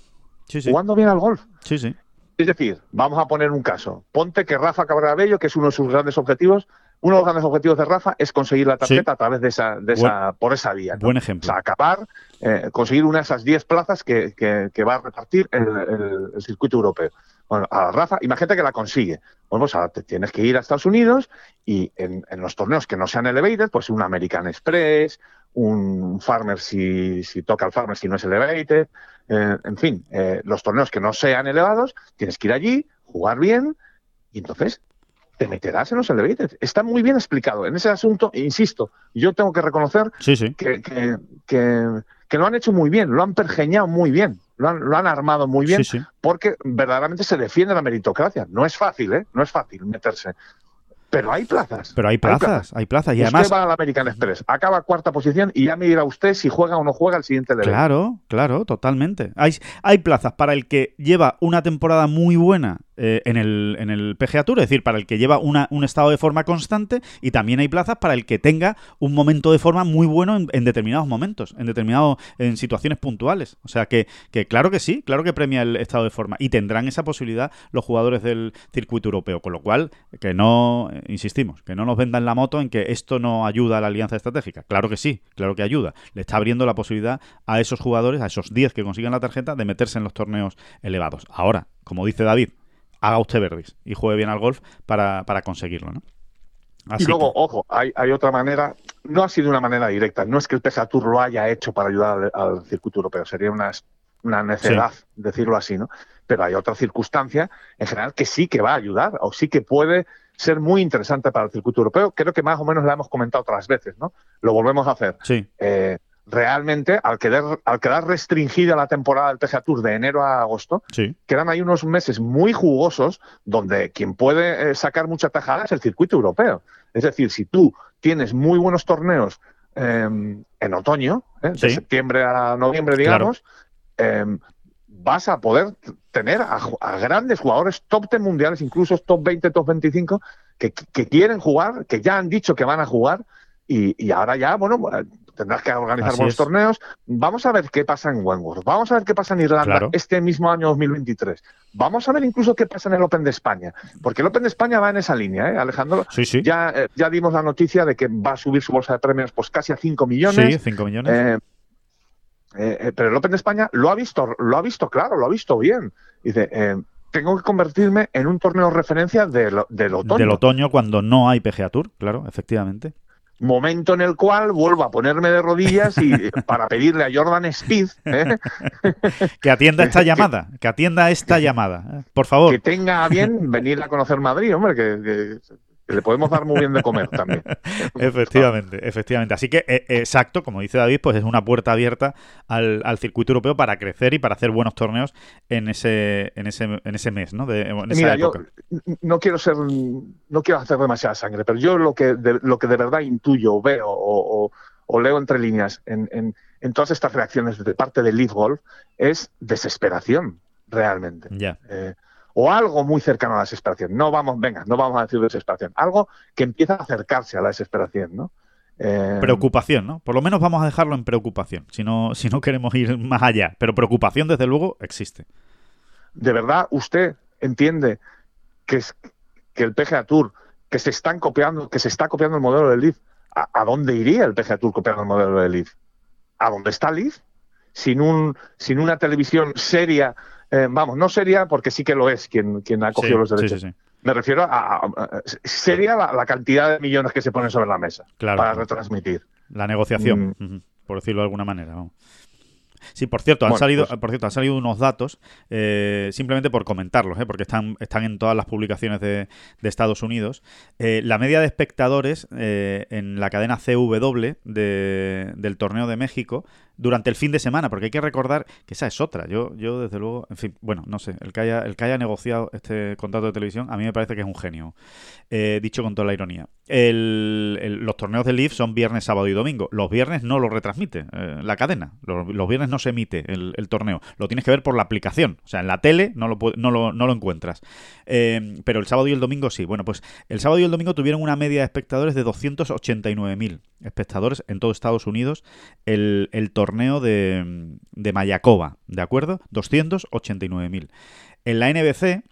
Jugando bien al golf. Sí, sí. Es decir, vamos a poner un caso. Ponte que Rafa Cabrera que es uno de sus grandes objetivos, uno de los grandes objetivos de Rafa es conseguir la tarjeta a través de esa, de esa por esa vía. Buen ejemplo. O sea, acabar, eh, conseguir una de esas 10 plazas que, que, va a repartir el circuito europeo. Bueno, a Rafa, imagínate que la consigue. Bueno, pues ahora te tienes que ir a Estados Unidos y en, los torneos que no sean elevated, pues un American Express, un Farmer si, si toca el Farmer si no es elevated, eh, en fin, eh, los torneos que no sean elevados, tienes que ir allí, jugar bien y entonces te meterás en los elevated. Está muy bien explicado. En ese asunto, insisto, yo tengo que reconocer sí, sí. Que, que, que, que, lo han hecho muy bien, lo han pergeñado muy bien. Lo han, lo han armado muy bien, porque verdaderamente se defiende la meritocracia. No es fácil, ¿eh? No es fácil meterse. Pero hay plazas. Pero hay plazas, hay plazas. Y usted además. va al American Express, acaba cuarta posición y ya me dirá usted si juega o no juega el siguiente level. Claro, claro, totalmente. Hay, hay plazas para el que lleva una temporada muy buena eh, en, el, en el PGA Tour, es decir, para el que lleva una, un estado de forma constante y también hay plazas para el que tenga un momento de forma muy bueno en, determinados momentos, en determinados, en situaciones puntuales. O sea que, que, claro que sí, claro que premia el estado de forma y tendrán esa posibilidad los jugadores del circuito europeo, con lo cual que no, eh, insistimos, que no nos vendan la moto en que esto no ayuda a la alianza estratégica. Claro que sí, claro que ayuda. Le está abriendo la posibilidad a esos jugadores, a esos 10 que consiguen la tarjeta, de meterse en los torneos elevados. Ahora, como dice David, haga usted verdis y juegue bien al golf para, conseguirlo, ¿no? y luego, ojo, hay, otra manera, no ha sido una manera directa, no es que el PSA Tour lo haya hecho para ayudar al, circuito europeo, sería una, una necedad decirlo así, ¿no? Pero hay otra circunstancia en general que sí que va a ayudar o sí que puede ser muy interesante para el circuito europeo. Creo que más o menos la hemos comentado otras veces, ¿no? Lo volvemos a hacer. Sí. Eh, realmente, al quedar, al quedar restringida la temporada del PGA Tour de enero a agosto, quedan ahí unos meses muy jugosos donde quien puede eh, sacar mucha tajada es el circuito europeo. Es decir, si tú tienes muy buenos torneos em, en otoño, ¿eh? de septiembre a noviembre, digamos, em, vas a poder tener a, grandes jugadores top 10 mundiales, incluso top 20, top 25, que, quieren jugar, que ya han dicho que van a jugar y, y ahora ya, bueno, tendrás que organizar buenos torneos. Vamos a ver qué pasa en Wentworth, vamos a ver qué pasa en Irlanda este mismo año 2023. Vamos a ver incluso qué pasa en el Open de España, porque el Open de España va en esa línea, ¿eh, Alejandro? Sí, sí. Ya, eh, ya dimos la noticia de que va a subir su bolsa de premios pues casi a 5 millones. Sí, 5 millones. Eh, eh, pero el Open de España lo ha visto, lo ha visto claro, lo ha visto bien. Dice, tengo que convertirme en un torneo de referencia del, del otoño. Del otoño cuando no hay PGA Tour, claro, efectivamente momento en el cual vuelvo a ponerme de rodillas y para pedirle a Jordan Speed ¿eh? que atienda esta llamada, que atienda esta llamada, ¿eh? por favor. Que tenga bien venir a conocer Madrid, hombre, que, le podemos dar muy bien de comer también. efectivamente, efectivamente. Así que, eh, exacto, como dice David, pues es una puerta abierta al, circuito europeo para crecer y para hacer buenos torneos en ese, en ese, en ese mes, ¿no? De, Mira, yo no quiero ser, no quiero hacer demasiada sangre, pero yo lo que de, lo que de verdad intuyo, veo o, leo entre líneas en, en, todas estas reacciones de parte del Leaf Golf es desesperación, realmente. Ya. Eh, o algo muy cercano a la desesperación. No vamos, venga, no vamos a decir desesperación, algo que empieza a acercarse a la desesperación, ¿no? Eh, preocupación, ¿no? Por lo menos vamos a dejarlo en preocupación, si no, si no queremos ir más allá. Pero preocupación, desde luego, existe. ¿De verdad usted entiende que, es, que el PGA Tour, que se están copiando, que se está copiando el modelo del Leaf, ¿a, dónde iría el PGA Tour copiando el modelo del Leaf? ¿A dónde está Leaf? Sin, un, sin una televisión seria eh, vamos, no sería porque sí que lo es quien, quien ha cogido los derechos. Me refiero a, sería la, cantidad de millones que se ponen sobre la mesa para retransmitir. La negociación, mm. por decirlo de alguna manera. Sí, por cierto, han salido, pues por cierto, han salido unos datos, eh, simplemente por comentarlos, eh, porque están, están en todas las publicaciones de, Estados Unidos. Eh, la media de espectadores en la cadena CW del torneo de México durante el fin de semana, porque hay que recordar que esa es otra. Yo, yo desde luego, en fin, bueno, no sé, el que haya, el que haya negociado este contrato de televisión, a mí me parece que es un genio, dicho con toda la ironía. los torneos de Leaf son viernes, sábado y domingo. Los viernes no lo retransmite la cadena. Los, viernes no se emite el, torneo. Lo tienes que ver por la aplicación. O sea, en la tele no lo, no lo, no lo encuentras. Eh, pero el sábado y el domingo sí. Bueno, pues el sábado y el domingo tuvieron una media de espectadores de 289.000 espectadores en todo Estados Unidos el, torneo de, de Mayacoba, ¿de acuerdo? 289.000. En la NBC,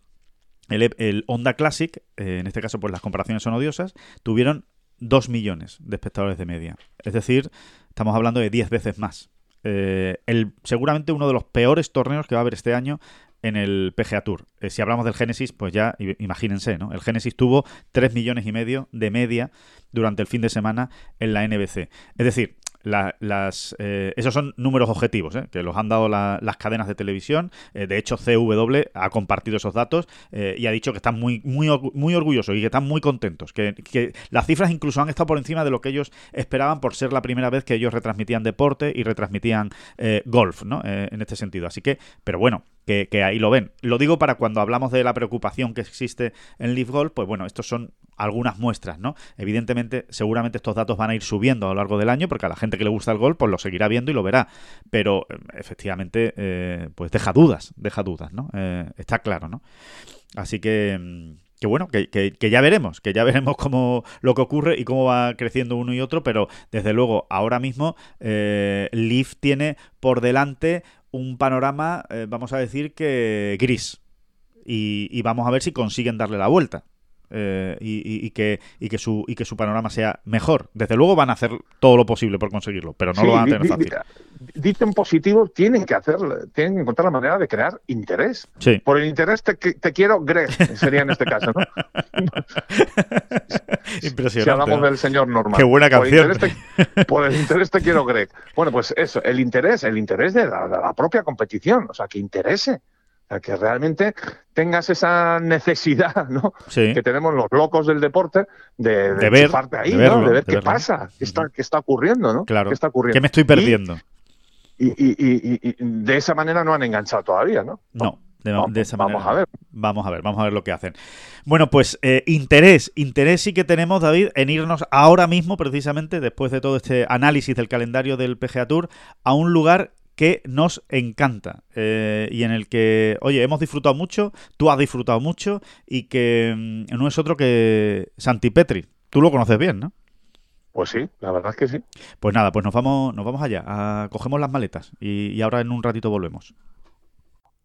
el, el Honda Classic, eh, en este caso pues las comparaciones son odiosas, tuvieron 2 millones de espectadores de media. Es decir, estamos hablando de 10 veces más. Eh, seguramente uno de los peores torneos que va a haber este año en el PGA Tour. Eh, si hablamos del Genesis, pues ya imagínense, ¿no? El Genesis tuvo 3 millones y medio de media durante el fin de semana en la NBC. Es decir, las, eh, esos son números objetivos, ¿eh? que los han dado las cadenas de televisión. de hecho, CW ha compartido esos datos y ha dicho que están muy, muy, muy orgullosos y que están muy contentos. Que, las cifras incluso han estado por encima de lo que ellos esperaban por ser la primera vez que ellos retransmitían deporte y retransmitían golf, ¿no? en este sentido. Así que, pero bueno, que, ahí lo ven. Lo digo para cuando hablamos de la preocupación que existe en Leaf Golf, pues bueno, estos son algunas muestras, ¿no? Evidentemente, seguramente estos datos van a ir subiendo a lo largo del año, porque a la gente que le gusta el golf, pues lo seguirá viendo y lo verá. Pero eh, efectivamente, eh, pues deja dudas, deja dudas, ¿no? Eh, está claro, ¿no? Así que mm, que bueno, que, ya veremos, que ya veremos cómo lo que ocurre y cómo va creciendo uno y otro, pero desde luego ahora mismo Leaf tiene por delante un panorama, eh, vamos a decir que gris. Y, vamos a ver si consiguen darle la vuelta. Eh, y, que, y, que su, y que su panorama sea mejor. Desde luego van a hacer todo lo posible por conseguirlo, pero no lo van a tener fácil. Dicho en positivo, tienen que hacer, tienen que encontrar la manera de crear interés. Por el interés te, quiero, Greg, sería en este caso, ¿no? Impresionante. Si hablamos del señor normal. Qué buena canción. Por el, interés te, quiero, Greg. Bueno, pues eso, el interés, el interés de la propia competición, o sea, que interese que realmente tengas esa necesidad, ¿no? Que tenemos los locos del deporte de, de, ver, ahí, de, ¿no? de ver qué pasa, qué está, qué está ocurriendo, ¿no? Claro. ¿Qué está ocurriendo? ¿Qué me estoy perdiendo? Y, y, y, de esa manera no han enganchado todavía, ¿no? No. De, esa manera. Vamos a ver. Vamos a ver, vamos a ver lo que hacen. Bueno, pues eh, interés, interés sí que tenemos, David, en irnos ahora mismo, precisamente, después de todo este análisis del calendario del PGA Tour, a un lugar que nos encanta eh, y en el que, oye, hemos disfrutado mucho, tú has disfrutado mucho y que mm, no es otro que Santi Petri. Tú lo conoces bien, ¿no? Pues sí, la verdad es que sí. Pues nada, pues nos vamos, nos vamos allá, cogemos las maletas y, y ahora en un ratito volvemos.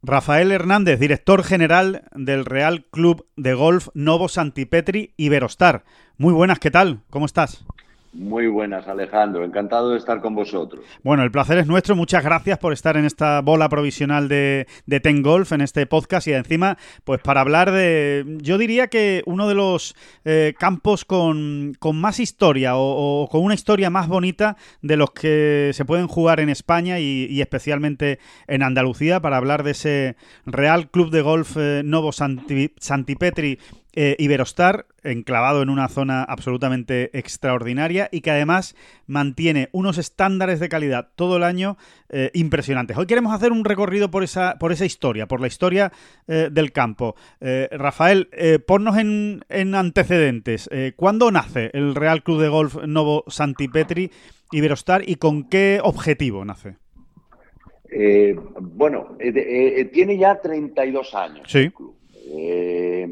Rafael Hernández, director general del Real Club de Golf Novo Santipetri Iberostar. Muy buenas, ¿qué tal? ¿Cómo estás? Muy buenas, Alejandro. Encantado de estar con vosotros. Bueno, el placer es nuestro. Muchas gracias por estar en esta bola provisional de, de Ten Golf, en este podcast y encima, pues para hablar de, yo diría que uno de los eh, campos con, más historia o, con una historia más bonita de los que se pueden jugar en España y, especialmente en Andalucía, para hablar de ese Real Club de Golf eh, Novo Santipetri eh, Iberostar, enclavado en una zona absolutamente extraordinaria y que además mantiene unos estándares de calidad todo el año eh, impresionantes. Hoy queremos hacer un recorrido por esa, por esa historia, por la historia eh, del campo. Rafael, ponnos en, antecedentes. ¿Cuándo nace el Real Club de Golf Novo Santipetri Iberostar y con qué objetivo nace? bueno, tiene ya 32 años. Sí. Eh,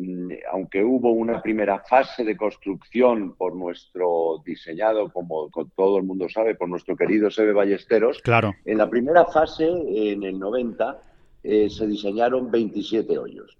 aunque hubo una primera fase de construcción por nuestro diseñado, como todo el mundo sabe, por nuestro querido Sebe Ballesteros, claro. en la primera fase, en el 90, eh, se diseñaron 27 hoyos.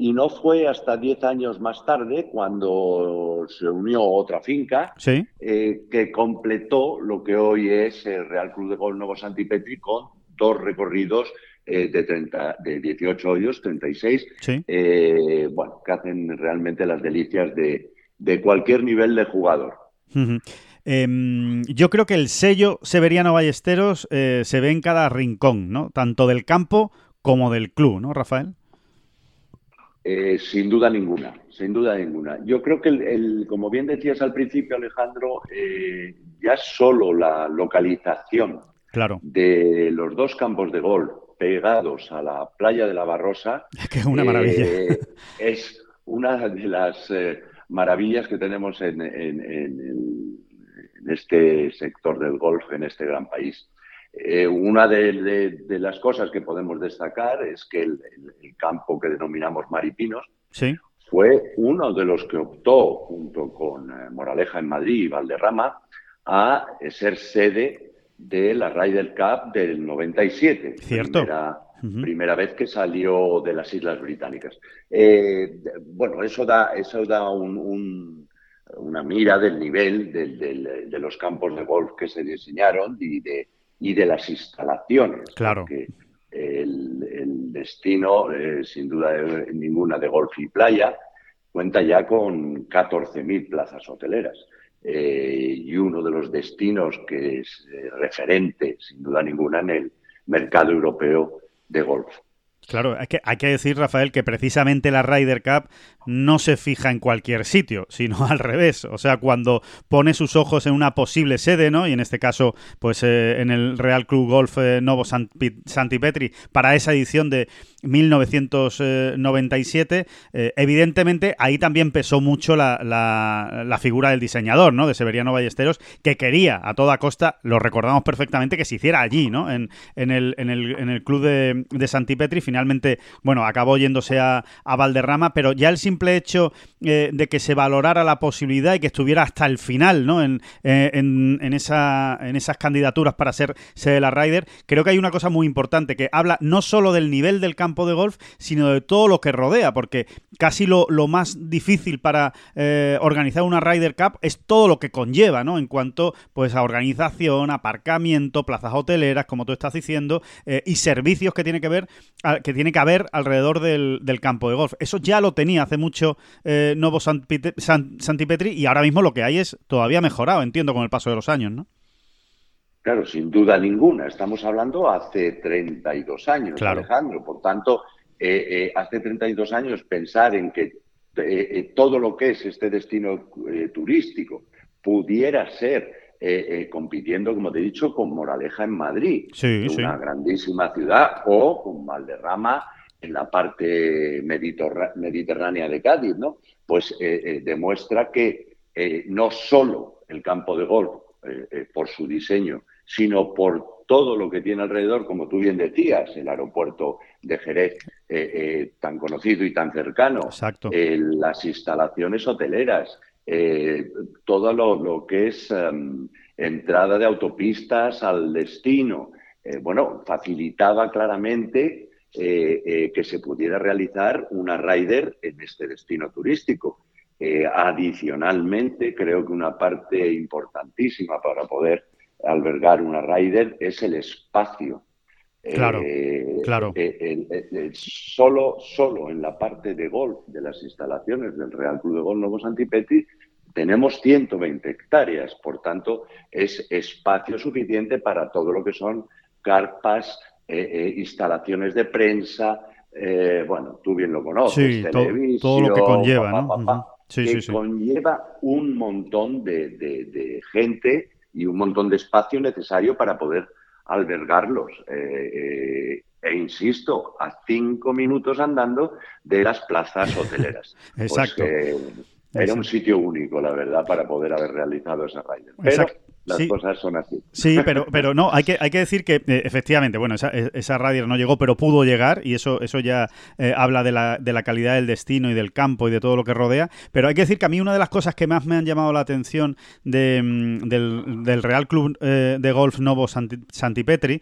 Y no fue hasta 10 años más tarde, cuando se unió otra finca, eh, que completó lo que hoy es el Real Club de Golf Nuevo Santipetri con dos recorridos eh, de, 30, de 18 hoyos, 36, eh, bueno, que hacen realmente las delicias de, de cualquier nivel de jugador. Em, yo creo que el sello Severiano Ballesteros eh, se ve en cada rincón, ¿no? Tanto del campo como del club, ¿no, Rafael? sin duda ninguna, sin duda ninguna. Yo creo que, el, como bien decías al principio, Alejandro, ya solo la localización claro. de los dos campos de golf pegados a la playa de la Barrosa. Que es una maravilla. Eh, es una de las eh, maravillas que tenemos en, este sector del golf, en este gran país. Eh, una de, las cosas que podemos destacar es que el, campo que denominamos Maripinos fue uno de los que optó, junto con Moraleja en Madrid y Valderrama, a ser sede de la Ryder Cup del 97. Cierto. Primera, vez que salió de las Islas Británicas. Eh, bueno, eso da, eso da una mira del nivel de los campos de golf que se diseñaron y de, y de las instalaciones. Claro. el, destino, eh, sin duda ninguna, de golf y playa, cuenta ya con 14.000 plazas hoteleras. Y uno de los destinos que es referente, sin duda ninguna, en el mercado europeo de golf. Claro, hay que, hay que decir, Rafael, que precisamente la Ryder Cup no se fija en cualquier sitio, sino al revés. O sea, cuando pone sus ojos en una posible sede, ¿no? Y en este caso, pues eh, en el Real Club Golf eh, Novo Santi Petri, para esa edición de 1997, eh, evidentemente ahí también pesó mucho la, la, figura del diseñador, ¿no? De Severiano Ballesteros, que quería a toda costa, lo recordamos perfectamente, que se hiciera allí, ¿no? En, en, el, en, el, en el club de, de Santi Petri, finalmente, bueno, acabó yéndose a, Valderrama, pero ya el simple hecho eh, de que se valorara la posibilidad y que estuviera hasta el final, ¿no? En, eh, en, en, esa, en esas candidaturas para ser sede de la Ryder, creo que hay una cosa muy importante que habla no solo del nivel del campo de golf, sino de todo lo que rodea, porque casi lo, más difícil para eh, organizar una Ryder Cup es todo lo que conlleva, ¿no? En cuanto pues a organización, aparcamiento, plazas hoteleras, como tú estás diciendo, y servicios que tiene que ver que tiene que haber alrededor del, campo de golf. Eso ya lo tenía hace mucho eh, Novo Santipetri y ahora mismo lo que hay es todavía mejorado, entiendo, con el paso de los años, ¿no? Claro, sin duda ninguna. Estamos hablando hace 32 años, Alejandro. Por tanto, eh, eh, hace 32 años pensar en que todo lo que es este destino turístico pudiera ser eh, eh, compitiendo, como te he dicho, con Moraleja en Madrid, una grandísima ciudad, o con Valderrama en la parte mediterránea de Cádiz, ¿no? Pues eh, demuestra que no solo el campo de golf, por su diseño, sino por todo lo que tiene alrededor, como tú bien decías, el aeropuerto de Jerez tan conocido y tan cercano, las instalaciones hoteleras, eh, todo lo, que es em, entrada de autopistas al destino. Eh, bueno, facilitaba claramente eh, que se pudiera realizar una rider en este destino turístico. adicionalmente, creo que una parte importantísima para poder albergar una rider es el espacio. Claro, claro. solo, solo en la parte de golf de las instalaciones del Real Club de Golf Nuevo Santipeti tenemos 120 hectáreas, por tanto, es espacio suficiente para todo lo que son carpas, eh, eh, instalaciones de prensa, eh, bueno, tú bien lo conoces, televisión, todo, lo que conlleva, ¿no? que conlleva un montón de, gente y un montón de espacio necesario para poder albergarlos. e insisto, a cinco minutos andando de las plazas hoteleras. Pues, Exacto. Era un sitio único, la verdad, para poder haber realizado esa Rider. Pero las cosas son así. Sí, pero, pero no, hay que, hay que decir que eh, efectivamente, bueno, esa, esa no llegó, pero pudo llegar y eso, eso ya eh, habla de la, de la calidad del destino y del campo y de todo lo que rodea. Pero hay que decir que a mí una de las cosas que más me han llamado la atención de, mm, del, Real Club eh, de Golf Novo Santipetri,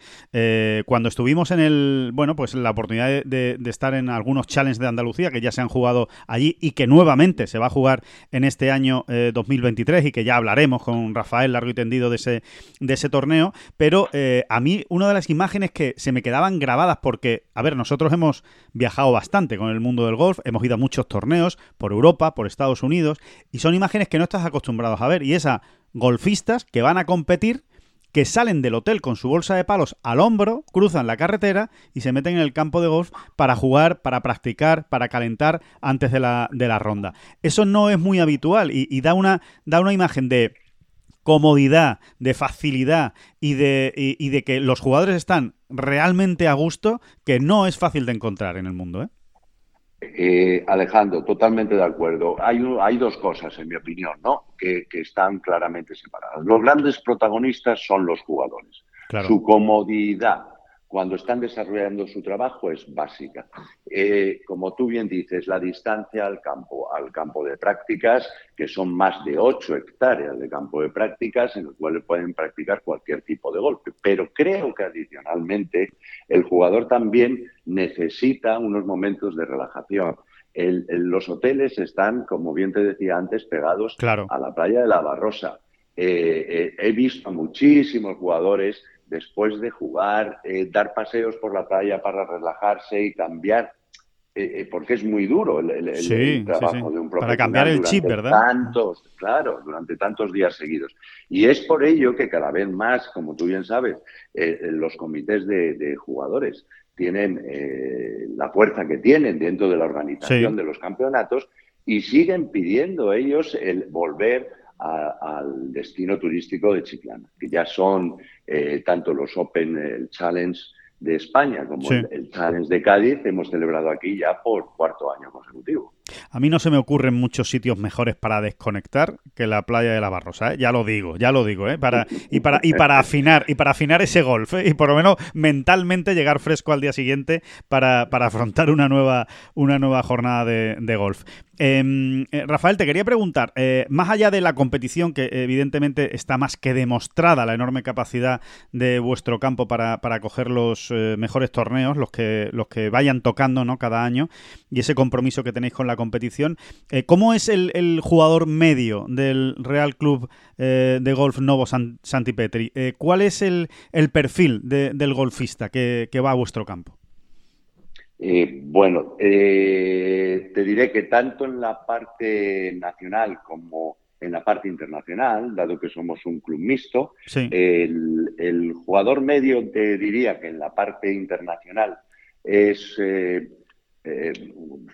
cuando estuvimos en el, bueno, pues la oportunidad de, de estar en algunos challenges de Andalucía que ya se han jugado allí y que nuevamente se va a jugar en este año 2023 eh, y que ya hablaremos con Rafael largo y tendido de ese, torneo. Pero eh, a mí una de las imágenes que se me quedaban grabadas porque, a ver, nosotros hemos viajado bastante con el mundo del golf, hemos ido a muchos torneos por Europa, por Estados Unidos, y son imágenes que no estás acostumbrados a ver. Y esa golfistas que van a competir que salen del hotel con su bolsa de palos al hombro, cruzan la carretera y se meten en el campo de golf para jugar, para practicar, para calentar antes de la, ronda. Eso no es muy habitual y, da, una, da una imagen de comodidad, de facilidad y de, y de que los jugadores están realmente a gusto que no es fácil de encontrar en el mundo. ¿eh? Eh, Alejandro, totalmente de acuerdo. Hay, hay dos cosas, en mi opinión, ¿no? que, están claramente separadas. Los grandes protagonistas son los jugadores. Su comodidad, cuando están desarrollando su trabajo es básica. Eh, como tú bien dices, la distancia al campo, al campo de prácticas, que son más de 8 hectáreas de campo de prácticas en el cual pueden practicar cualquier tipo de golpe. Pero creo que adicionalmente el jugador también necesita unos momentos de relajación. los hoteles están, como bien te decía antes, pegados a la playa de la Barrosa. Eh, eh, he visto a muchísimos jugadores después de jugar, eh, dar paseos por la playa para relajarse y cambiar porque es muy duro el, trabajo de un profesional. Para cambiar el chip, ¿verdad? Tantos, claro, durante tantos días seguidos. Y es por ello que cada vez más, como tú bien sabes, los comités de, jugadores tienen la fuerza que tienen dentro de la organización de los campeonatos y siguen pidiendo ellos el volver al destino turístico de Chiclana, que ya son eh, tanto los Open, el Challenge de España como el, Challenge de Cádiz, hemos celebrado aquí ya por cuarto año consecutivo. A mí no se me ocurren muchos sitios mejores para desconectar que la playa de la Barrosa, ¿eh? ya lo digo, ya lo digo, ¿eh? para, y, para, y para afinar, y para afinar ese golf, ¿eh? y por lo menos mentalmente llegar fresco al día siguiente para, para afrontar una nueva, una nueva jornada de, de golf. Em, eh, Rafael, te quería preguntar, eh, más allá de la competición, que evidentemente está más que demostrada la enorme capacidad de vuestro campo para, coger los eh, mejores torneos, los que, los que vayan tocando ¿no? cada año, y ese compromiso que tenéis con la competición, ¿cómo es el, jugador medio del Real Club de Golf Novo Santipetri? ¿Cuál es el, perfil del golfista que va a vuestro campo? Eh, bueno, eh, te diré que tanto en la parte nacional como en la parte internacional, dado que somos un club mixto, el, jugador medio te diría que en la parte internacional es eh,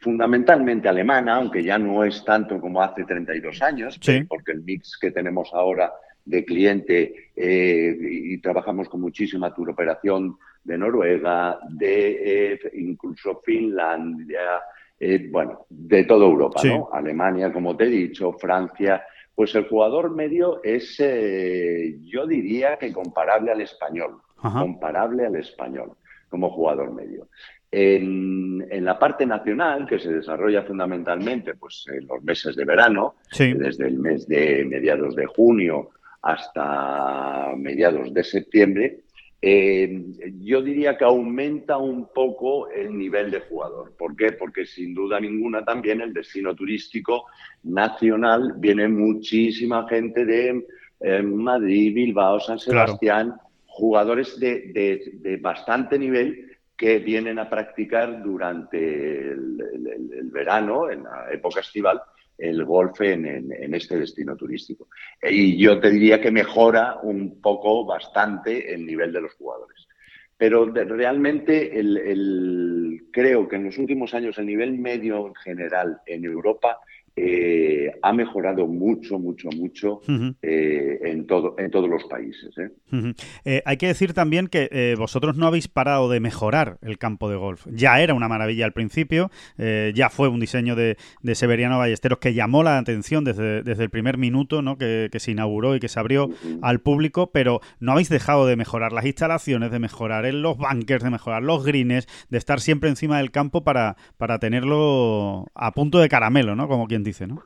fundamentalmente alemana, aunque ya no es tanto como hace 32 años, porque el mix que tenemos ahora de cliente y trabajamos con muchísima turoperación de Noruega, de eh, incluso Finlandia, eh, bueno, de toda Europa, ¿no? Alemania, como te he dicho, Francia. Pues el jugador medio es, eh, yo diría que comparable al español, comparable al español como jugador medio. En, la parte nacional, que se desarrolla fundamentalmente pues, en los meses de verano, desde el mes de mediados de junio hasta mediados de septiembre, eh, yo diría que aumenta un poco el nivel de jugador. ¿Por qué? Porque sin duda ninguna también el destino turístico nacional viene muchísima gente de eh, Madrid, Bilbao, San Sebastián, jugadores de, bastante nivel que vienen a practicar durante el verano, en la época estival, el golf en, este destino turístico. Y yo te diría que mejora un poco, bastante, el nivel de los jugadores. Pero realmente el, creo que en los últimos años el nivel medio en general en Europa eh, ha mejorado mucho, mucho, mucho eh, en, todo, en todos los países. ¿eh? hay que decir también que vosotros no habéis parado de mejorar el campo de golf. Ya era una maravilla al principio, ya fue un diseño de, Severiano Ballesteros que llamó la atención desde, desde el primer minuto ¿no? que, se inauguró y que se abrió al público, pero no habéis dejado de mejorar las instalaciones, de mejorar en los bunkers, de mejorar los greens, de estar siempre encima del campo para, para tenerlo a punto de caramelo, ¿no? Como quien dice, ¿no?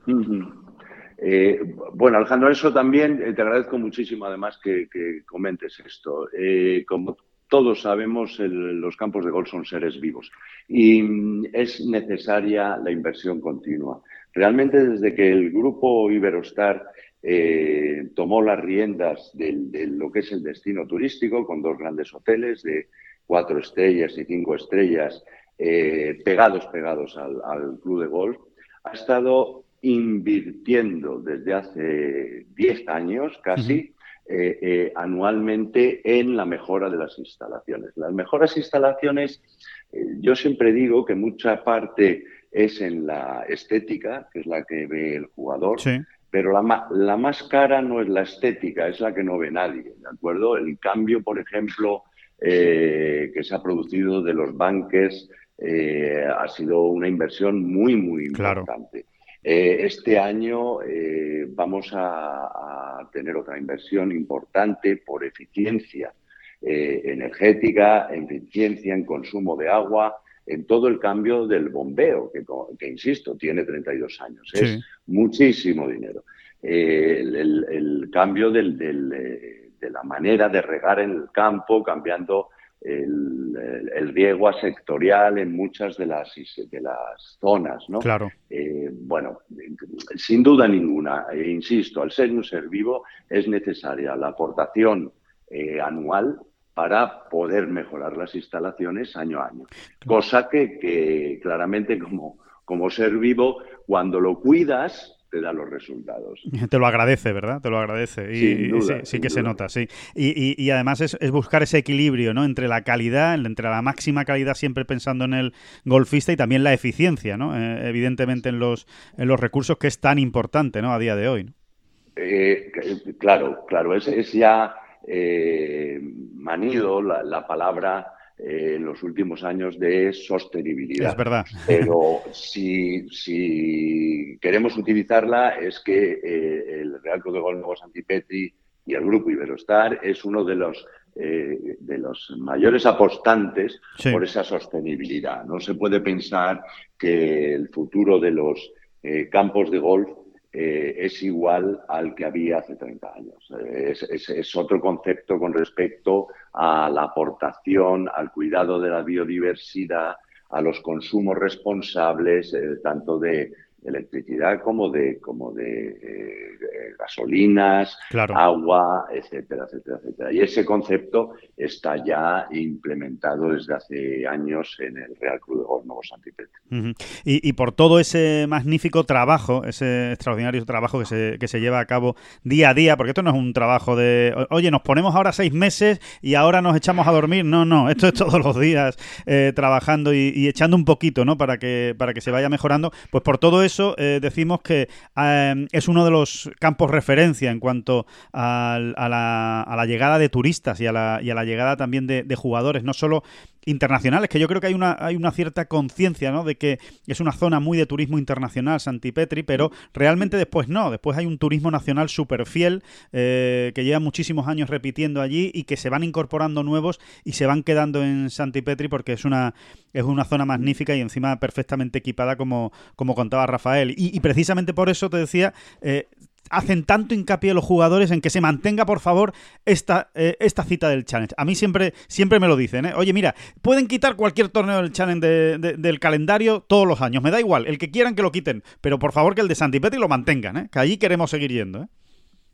Eh, bueno, Alejandro, eso también eh, te agradezco muchísimo además que, comentes esto. Eh, como todos sabemos, los campos de golf son seres vivos y mm, es necesaria la inversión continua. Realmente desde que el grupo Iberostar tomó las riendas de, lo que es el destino turístico con dos grandes hoteles de cuatro estrellas y cinco estrellas pegados, pegados al, al club de golf, ha estado invirtiendo desde hace 10 años casi eh, eh, anualmente en la mejora de las instalaciones. Las mejoras instalaciones, eh, yo siempre digo que mucha parte es en la estética, que es la que ve el jugador, pero la, la, más cara no es la estética, es la que no ve nadie, ¿de acuerdo? El cambio, por ejemplo, que se ha producido de los banques ha sido una inversión muy, muy importante. Eh, este año eh, vamos a, tener otra inversión importante por eficiencia eh, energética, eficiencia en consumo de agua, en todo el cambio del bombeo, que, insisto, tiene 32 años. Es muchísimo dinero. El, cambio de la manera de regar en el campo, cambiando el, riego sectorial en muchas de las, de las zonas, ¿no? Claro. Eh, bueno, sin duda ninguna, e insisto, al ser un ser vivo es necesaria la aportación eh, anual para poder mejorar las instalaciones año a año. Cosa que, que claramente como, como ser vivo, cuando lo cuidas, te da los resultados. Te lo agradece, ¿verdad? Te lo agradece. Y, sí, que se nota, sí. Y, y además es, buscar ese equilibrio, ¿no? Entre la calidad, entre la máxima calidad, siempre pensando en el golfista, y también la eficiencia, ¿no? Eh, evidentemente en los, en los recursos, que es tan importante, ¿no? A día de hoy. Eh, claro, claro. Es, es ya eh, manido la, la palabra en los últimos años de sostenibilidad. Es verdad. Pero si, si queremos utilizarla es que eh, el Real Club de Golf Nuevo Santipetri y el Grupo Iberostar es uno de los, eh, de los mayores apostantes por esa sostenibilidad. No se puede pensar que el futuro de los eh, campos de golf es igual al que había hace 30 años. Es, es, otro concepto con respecto a la aportación, al cuidado de la biodiversidad, a los consumos responsables, eh, tanto de electricidad como de, como de eh, gasolinas, agua, etcétera, etcétera, etcétera. Y ese concepto está ya implementado desde hace años en el Real Club de Golf Nuevo y, por todo ese magnífico trabajo, ese extraordinario trabajo que se, que se lleva a cabo día a día, porque esto no es un trabajo de, oye, nos ponemos ahora seis meses y ahora nos echamos a dormir. No, no, esto es todos los días eh, trabajando y, echando un poquito, ¿no? Para que, para que se vaya mejorando. Pues por todo eso eh, decimos que eh, es uno de los campos referencia en cuanto a, la, llegada de turistas y a la, llegada también de, de jugadores, no solo internacionales, que yo creo que hay una, hay una cierta conciencia ¿no? de que es una zona muy de turismo internacional, Santipetri, pero realmente después no, después hay un turismo nacional súper fiel eh, que lleva muchísimos años repitiendo allí y que se van incorporando nuevos y se van quedando en Santipetri porque es una, es una zona magnífica y encima perfectamente equipada como, como contaba Rafael. Y, precisamente por eso te decía, eh, hacen tanto hincapié los jugadores en que se mantenga, por favor, esta, eh, esta cita del Challenge. A mí siempre, siempre me lo dicen, ¿eh? Oye, mira, pueden quitar cualquier torneo del Challenge del calendario todos los años, me da igual, el que quieran que lo quiten, pero por favor que el de Santipetri lo mantengan, ¿eh? Que allí queremos seguir yendo, ¿eh?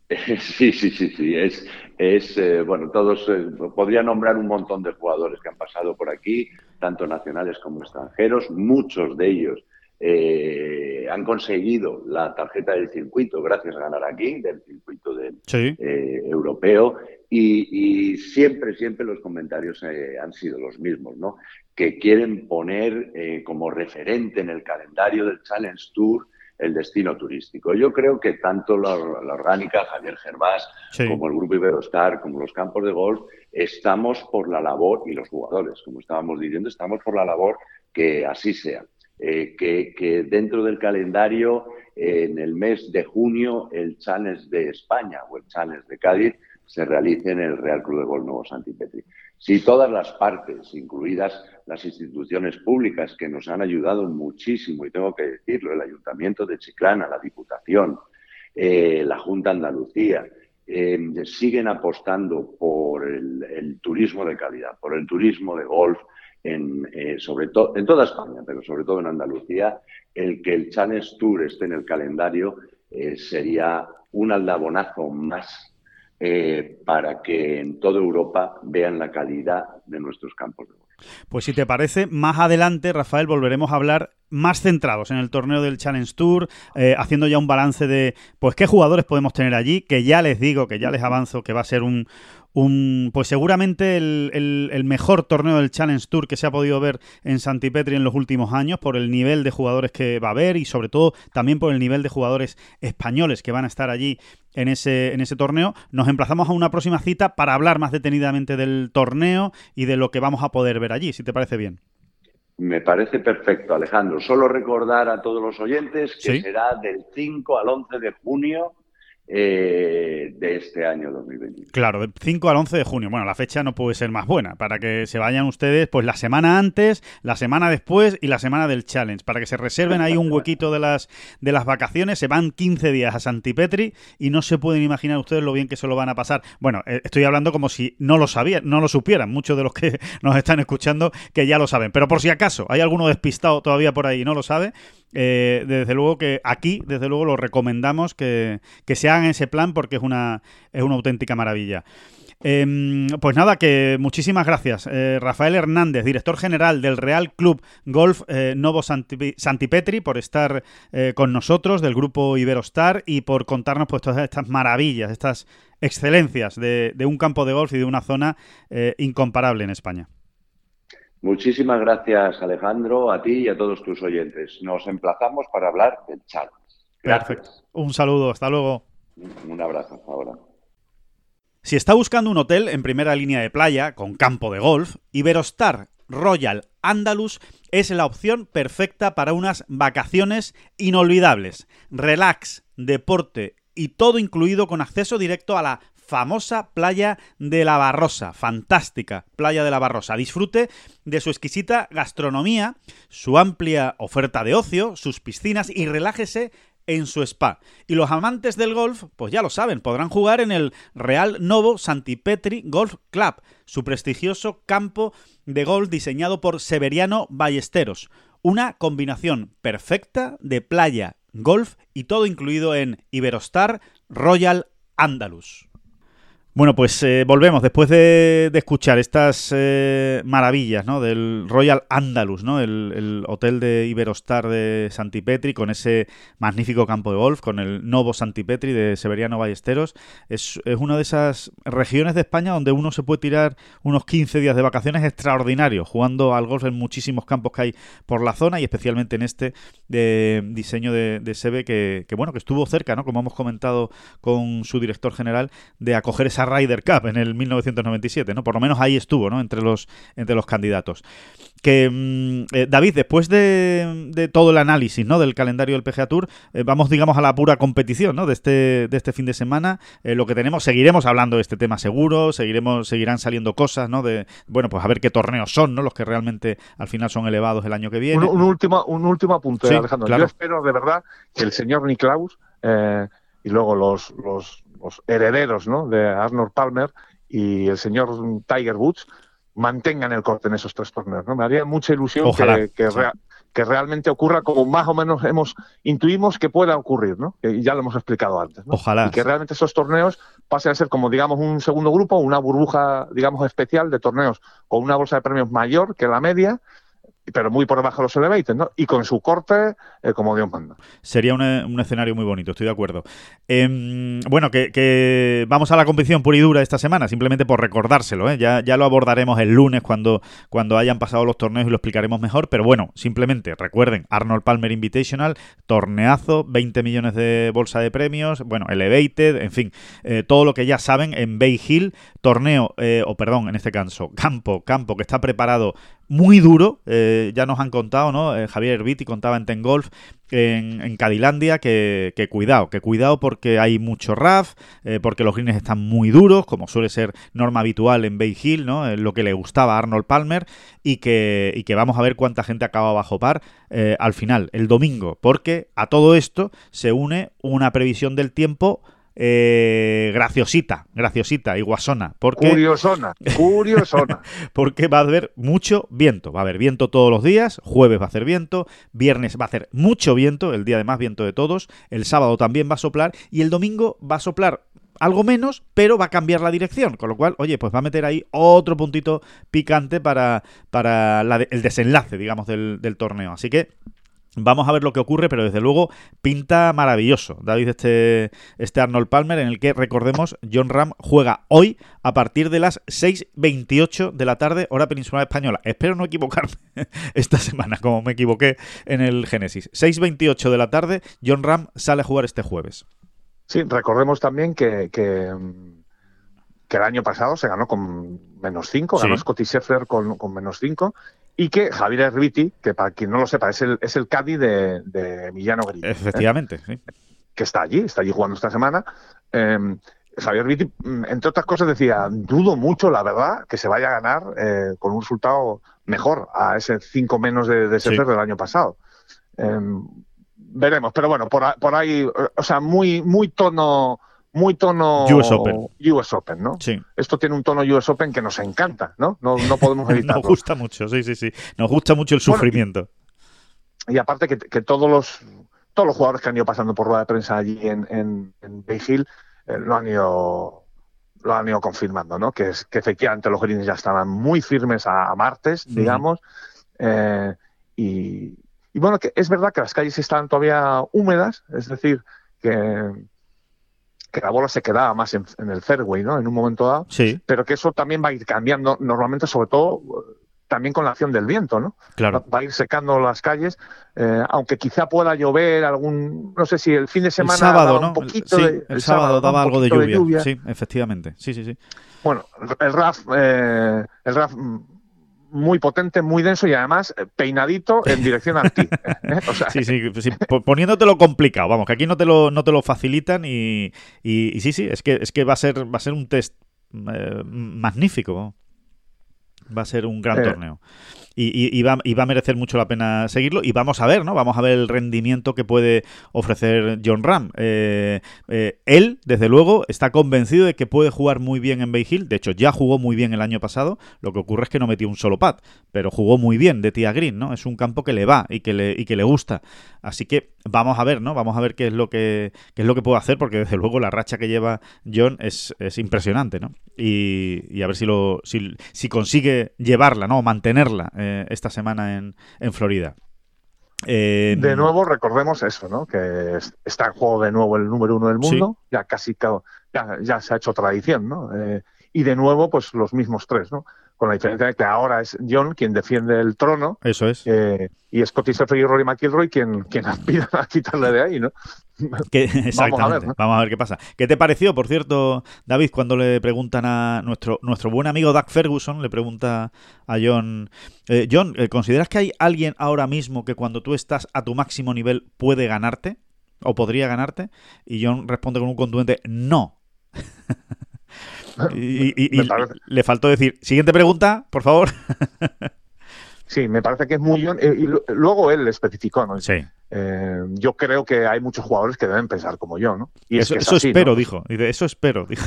Sí, sí, sí, sí. Es, es eh, bueno, todos, podría nombrar un montón de jugadores que han pasado por aquí, tanto nacionales como extranjeros, muchos de ellos eh, han conseguido la tarjeta del circuito gracias a ganar aquí, del circuito del, eh, europeo, y, siempre, siempre los comentarios eh, han sido los mismos, ¿no? Que quieren poner como referente en el calendario del Challenge Tour el destino turístico. Yo creo que tanto la, orgánica, Javier Gervás, como el Grupo Iberostar, como los campos de golf, estamos por la labor, y los jugadores, como estábamos diciendo, estamos por la labor que así sea. Eh, que, dentro del calendario, en el mes de junio, el Challenge de España o el Challenge de Cádiz se realice en el Real Club de Golf Nuevo Santipetri. Si todas las partes, incluidas las instituciones públicas que nos han ayudado muchísimo, y tengo que decirlo, el Ayuntamiento de Chiclana, la Diputación, eh, la Junta Andalucía, eh, siguen apostando por el, turismo de calidad, por el turismo de golf, en, eh, sobre todo en toda España, pero sobre todo en Andalucía, el que el Challenge Tour esté en el calendario eh, sería un aldabonazo más eh, para que en toda Europa vean la calidad de nuestros campos de. Pues si te parece, más adelante, Rafael, volveremos a hablar más centrados en el torneo del Challenge Tour, haciendo ya un balance de pues qué jugadores podemos tener allí, que ya les digo, que ya les avanzo que va a ser un, un, pues seguramente el, mejor torneo del Challenge Tour que se ha podido ver en Santipetri en los últimos años por el nivel de jugadores que va a haber y sobre todo también por el nivel de jugadores españoles que van a estar allí en ese, en ese torneo. Nos emplazamos a una próxima cita para hablar más detenidamente del torneo y de lo que vamos a poder ver allí, si te parece bien. Me parece perfecto, Alejandro. Solo recordar a todos los oyentes que será del 5 al 11 de junio eh, de este año 2020. Claro, de 5 al 11 de junio. Bueno, la fecha no puede ser más buena para que se vayan ustedes pues la semana antes, la semana después y la semana del challenge, para que se reserven ahí un huequito de las de las vacaciones. Se van 15 días a Santipetri y no se pueden imaginar ustedes lo bien que se lo van a pasar. Bueno, eh, estoy hablando como si no lo sabían, no lo supieran. Muchos de los que nos están escuchando que ya lo saben. Pero por si acaso hay alguno despistado todavía por ahí y no lo sabe, eh, desde luego que aquí, desde luego, lo recomendamos que, que se hagan ese plan porque es una, es una auténtica maravilla. Em, pues nada, que muchísimas gracias. Eh, Rafael Hernández, director general del Real Club Golf eh, Novo Santipetri, por estar con nosotros, del grupo Iberostar, y por contarnos pues todas estas maravillas, estas excelencias de, un campo de golf y de una zona incomparable en España. Muchísimas gracias, Alejandro, a ti y a todos tus oyentes. Nos emplazamos para hablar del chat. Perfecto. Un saludo, hasta luego. Un abrazo, hasta ahora. Si está buscando un hotel en primera línea de playa, con campo de golf, Iberostar Royal Andalus es la opción perfecta para unas vacaciones inolvidables. Relax, deporte y todo incluido con acceso directo a la famosa playa de la Barrosa, fantástica playa de la Barrosa. Disfrute de su exquisita gastronomía, su amplia oferta de ocio, sus piscinas y relájese en su spa. Y los amantes del golf, pues ya lo saben, podrán jugar en el Real Novo Santipetri Golf Club, su prestigioso campo de golf diseñado por Severiano Ballesteros. Una combinación perfecta de playa, golf y todo incluido en Iberostar Royal Andalus. Bueno, pues eh, volvemos después de, escuchar estas eh, maravillas ¿no? del Royal Andalus, ¿no? El, hotel de Iberostar de Santipetri, con ese magnífico campo de golf, con el Novo Santipetri de Severiano Ballesteros. Es, es, una de esas regiones de España donde uno se puede tirar unos 15 días de vacaciones extraordinarios, jugando al golf en muchísimos campos que hay por la zona y especialmente en este de diseño de, de Sebe que, que, bueno, que estuvo cerca, ¿no? como hemos comentado con su director general, de acoger esa Ryder Cup en el 1997, ¿no? Por lo menos ahí estuvo, ¿no? Entre los, entre los candidatos. Que, mm, eh, David, después de, todo el análisis, ¿no? Del calendario del PGA Tour, eh, vamos, digamos, a la pura competición, ¿no? De este, de este fin de semana. Eh, lo que tenemos, seguiremos hablando de este tema seguro, seguiremos, seguirán saliendo cosas, ¿no? De, bueno, pues a ver qué torneos son, ¿no? Los que realmente al final son elevados el año que viene. Un, último, un último apunte, Alejandro. Yo espero de verdad que el señor Niklaus y luego los, los los herederos ¿no? de Arnold Palmer y el señor Tiger Woods mantengan el corte en esos tres torneos. ¿no? Me haría mucha ilusión que, que, realmente ocurra como más o menos hemos intuimos que pueda ocurrir, ¿no? y ya lo hemos explicado antes. Ojalá. Y que realmente esos torneos pasen a ser como, digamos, un segundo grupo, una burbuja, digamos, especial de torneos con una bolsa de premios mayor que la media pero muy por debajo de los elevators, ¿no? Y con su corte, eh, como Dios manda. Sería un, escenario muy bonito, estoy de acuerdo. Em, bueno, que, vamos a la competición pura y dura esta semana, simplemente por recordárselo, ¿eh? ya, ya lo abordaremos el lunes cuando, cuando hayan pasado los torneos y lo explicaremos mejor, pero bueno, simplemente recuerden, Arnold Palmer Invitational, torneazo, 20 millones de bolsa de premios, bueno, Elevated, en fin, eh, todo lo que ya saben en Bay Hill, torneo, eh, o perdón, en este caso, campo, campo que está preparado muy duro. Eh, ya nos han contado, ¿no? Eh, Javier Herbiti contaba en Ten Golf en, en Cadilandia que, cuidado, que cuidado porque hay mucho RAF, eh, porque los greens están muy duros, como suele ser norma habitual en Bay Hill, ¿no? lo que le gustaba a Arnold Palmer, y que, y que vamos a ver cuánta gente acaba bajo par al final, el domingo, porque a todo esto se une una previsión del tiempo eh, graciosita, graciosita y guasona. Porque, curiosona, curiosona. porque va a haber mucho viento. Va a haber viento todos los días. Jueves va a hacer viento. Viernes va a hacer mucho viento, el día de más viento de todos. El sábado también va a soplar. Y el domingo va a soplar algo menos, pero va a cambiar la dirección. Con lo cual, oye, pues va a meter ahí otro puntito picante para, para el desenlace, digamos, del, del torneo. Así que Vamos a ver lo que ocurre, pero desde luego pinta maravilloso, David, este, este Arnold Palmer, en el que, recordemos, John Ram juega hoy a partir de las 6.28 de la tarde, hora peninsular española. Espero no equivocarme esta semana, como me equivoqué en el Génesis. 6.28 de la tarde, John Ram sale a jugar este jueves. Sí, recordemos también que, que, el año pasado se ganó con menos 5, ganó Scotty Scheffler con, con menos 5 y que Javier Herbiti, que para quien no lo sepa, es el, es el Cádiz de, de Millano Grillo. ¿eh? Efectivamente, sí. Que está allí, está allí jugando esta semana. Em, Javier Herbiti, mm, entre otras cosas, decía, dudo mucho, la verdad, que se vaya a ganar eh, con un resultado mejor a ese 5 menos de, de del año pasado. Em, veremos, pero bueno, por, por ahí, o sea, muy, muy tono muy tono US Open. US Open, ¿no? Sí. Esto tiene un tono US Open que nos encanta, ¿no? No, no podemos evitarlo. nos gusta mucho, sí, sí, sí. Nos gusta mucho el sufrimiento. y, aparte que, todos los todos los jugadores que han ido pasando por rueda de prensa allí en, en, Bay Hill eh, lo han ido lo han ido confirmando, ¿no? Que, es, que efectivamente los greens ya estaban muy firmes a, martes, digamos. Eh, y, bueno, que es verdad que las calles estaban todavía húmedas, es decir, que, que la bola se quedaba más en, el fairway, ¿no? En un momento dado. Sí. Pero que eso también va a ir cambiando normalmente, sobre todo también con la acción del viento, ¿no? Claro. Va, a ir secando las calles, eh, aunque quizá pueda llover algún, no sé si el fin de semana el sábado, ¿no? un poquito sí, el, sábado, daba algo de lluvia. Sí, efectivamente. Sí, sí, sí. Bueno, el RAF, eh, el RAF muy potente, muy denso y además eh, peinadito en dirección a ti. sí, sí, sí, poniéndotelo complicado, vamos, que aquí no te lo, no te lo facilitan y, y, sí, sí, es que, es que va a ser, va a ser un test magnífico. Va a ser un gran torneo y, va, a merecer mucho la pena seguirlo. Y vamos a ver, ¿no? Vamos a ver el rendimiento que puede ofrecer John Ram. Eh, eh, él, desde luego, está convencido de que puede jugar muy bien en Bay Hill. De hecho, ya jugó muy bien el año pasado. Lo que ocurre es que no metió un solo pad, pero jugó muy bien de Tía Green, ¿no? Es un campo que le va y que le, y que le gusta. Así que vamos a ver, ¿no? Vamos a ver qué es lo que, es lo que puede hacer, porque desde luego la racha que lleva John es, impresionante, ¿no? Y, a ver si, lo, si, si consigue llevarla, ¿no? Mantenerla esta semana en, en Florida. Eh, de nuevo, recordemos eso, ¿no? Que está en juego de nuevo el número uno del mundo, ya casi ya, ya, se ha hecho tradición, ¿no? Eh, y de nuevo, pues los mismos tres, ¿no? con la diferencia de que ahora es John quien defiende el trono. Eso es. Eh, y Scotty Scheffler y Rory McIlroy quien, quien aspiran a quitarle de ahí, ¿no? exactamente. Vamos a, ver, Vamos a ver qué pasa. ¿Qué te pareció, por cierto, David, cuando le preguntan a nuestro, nuestro buen amigo Doug Ferguson, le pregunta a John, eh, John, eh, ¿consideras que hay alguien ahora mismo que cuando tú estás a tu máximo nivel puede ganarte? ¿O podría ganarte? Y John responde con un contundente no. Y, le faltó decir, siguiente pregunta, por favor. Sí, me parece que es muy. Eh, y luego él especificó, ¿no? Sí. Eh, yo creo que hay muchos jugadores que deben pensar como yo, ¿no? Y eso, espero, dijo. Eso espero, dijo.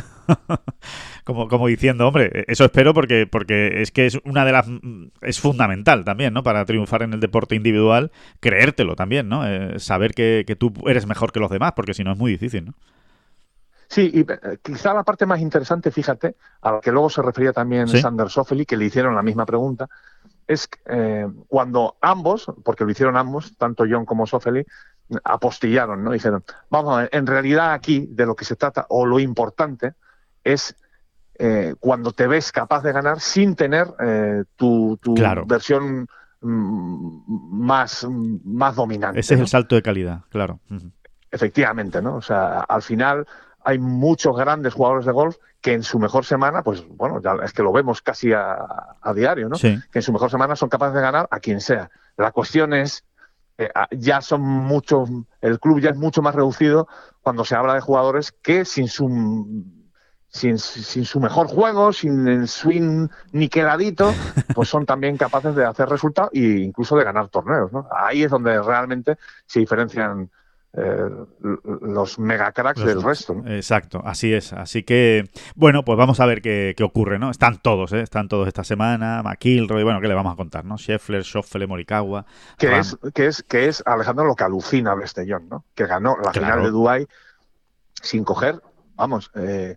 como, como diciendo, hombre, eso espero porque, porque es que es una de las. Es fundamental también, ¿no? Para triunfar en el deporte individual, creértelo también, ¿no? Eh, saber que, que tú eres mejor que los demás, porque si no es muy difícil, ¿no? Sí, y quizá la parte más interesante, fíjate, a la que luego se refería también Sander Soffeli, que le hicieron la misma pregunta, es eh, cuando ambos, porque lo hicieron ambos, tanto John como Soffeli, apostillaron, ¿no? Dijeron, vamos a ver, en realidad aquí de lo que se trata, o lo importante, es eh, cuando te ves capaz de ganar sin tener tu, versión mm, más, más dominante. Ese es el salto de calidad, claro. Efectivamente, ¿no? O sea, al final hay muchos grandes jugadores de golf que en su mejor semana, pues bueno, ya es que lo vemos casi a, diario, ¿no? Que en su mejor semana son capaces de ganar a quien sea. La cuestión es, eh, ya son muchos, el club ya es mucho más reducido cuando se habla de jugadores que sin su sin, su mejor juego, sin el swing niqueladito, pues son también capaces de hacer resultados e incluso de ganar torneos. ¿no? Ahí es donde realmente se diferencian eh, los megacracks del resto. Exacto, así es. Así que, bueno, pues vamos a ver qué, ocurre, ¿no? Están todos, ¿eh? Están todos esta semana, McIlroy, bueno, ¿qué le vamos a contar, no? Scheffler, Schoffele, Morikawa. Que es, que, es, que es, Alejandro, lo que alucina a Bestellón, ¿no? Que ganó la final de Dubai sin coger, vamos, eh,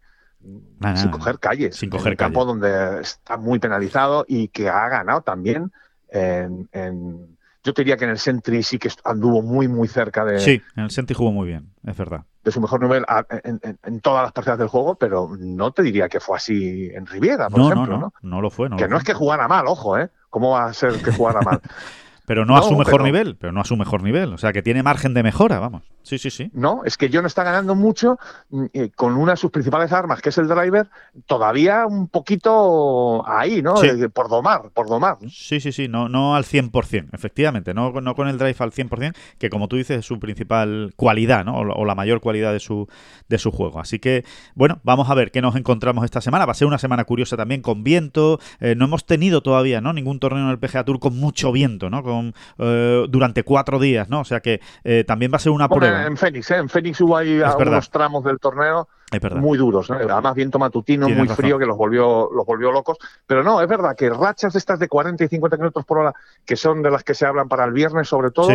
sin coger calles. Sin coger en campo donde está muy penalizado y que ha ganado también en yo te diría que en el Sentry sí que anduvo muy, muy cerca de. Sí, en el Sentry jugó muy bien, es verdad. De su mejor nivel en, todas las partidas del juego, pero no te diría que fue así en Riviera, por ejemplo. No, no, no, no lo fue. que no es que jugara mal, ojo, ¿eh? ¿Cómo va a ser que jugara mal? Pero no, a su mejor nivel, pero no a su mejor nivel. O sea, que tiene margen de mejora, vamos. Sí, sí, sí. No, es que John está ganando mucho mm, eh, con una de sus principales armas, que es el driver, todavía un poquito ahí, ¿no? Eh, por domar, por domar. Sí, sí, sí, no, no al 100%, efectivamente. No, no con el drive al 100%, que como tú dices es su principal cualidad, ¿no? O, la mayor cualidad de su, de su juego. Así que, bueno, vamos a ver qué nos encontramos esta semana. Va a ser una semana curiosa también con viento. Eh, no hemos tenido todavía, ¿no? Ningún torneo en el PGA Tour con mucho viento, ¿no? Con eh, durante cuatro días, ¿no? O sea que eh, también va a ser una prueba. En Fénix, ¿eh? En Fénix hubo ahí algunos tramos del torneo muy duros, además viento matutino, muy frío, que los volvió, los volvió locos. Pero no, es verdad que rachas de estas de 40 y 50 kilómetros por hora, que son de las que se hablan para el viernes sobre todo,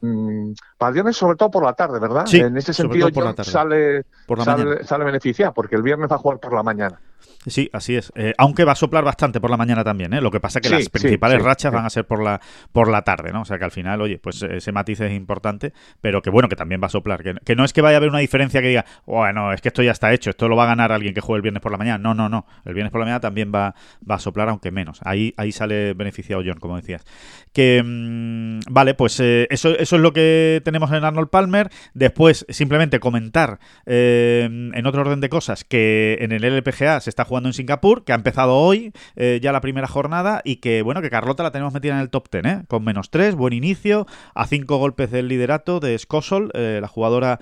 mm, viernes sobre todo por la tarde, ¿verdad? en ese sentido sale, sale, sale beneficiado porque el viernes va a jugar por la mañana. Sí, así es. Eh, aunque va a soplar bastante por la mañana también, ¿eh? Lo que pasa es que las principales rachas van a ser por la por la tarde, ¿no? O sea que al final, oye, pues ese matiz es importante, pero que bueno, que también va a soplar. Que, no es que vaya a haber una diferencia que diga, bueno, es que esto ya está hecho, esto lo va a ganar alguien que juegue el viernes por la mañana. No, no, no. El viernes por la mañana también va, va a soplar, aunque menos. Ahí, ahí sale beneficiado John, como decías. Que, mm, vale, pues eh, eso, eso es lo que tenemos en Arnold Palmer. Después, simplemente comentar eh, en otro orden de cosas que en el LPGA se está jugando en Singapur, que ha empezado hoy eh, ya la primera jornada y que, bueno, que Carlota la tenemos metida en el top 10, ¿eh? con menos 3, buen inicio, a 5 golpes del liderato de Scosol, eh, la jugadora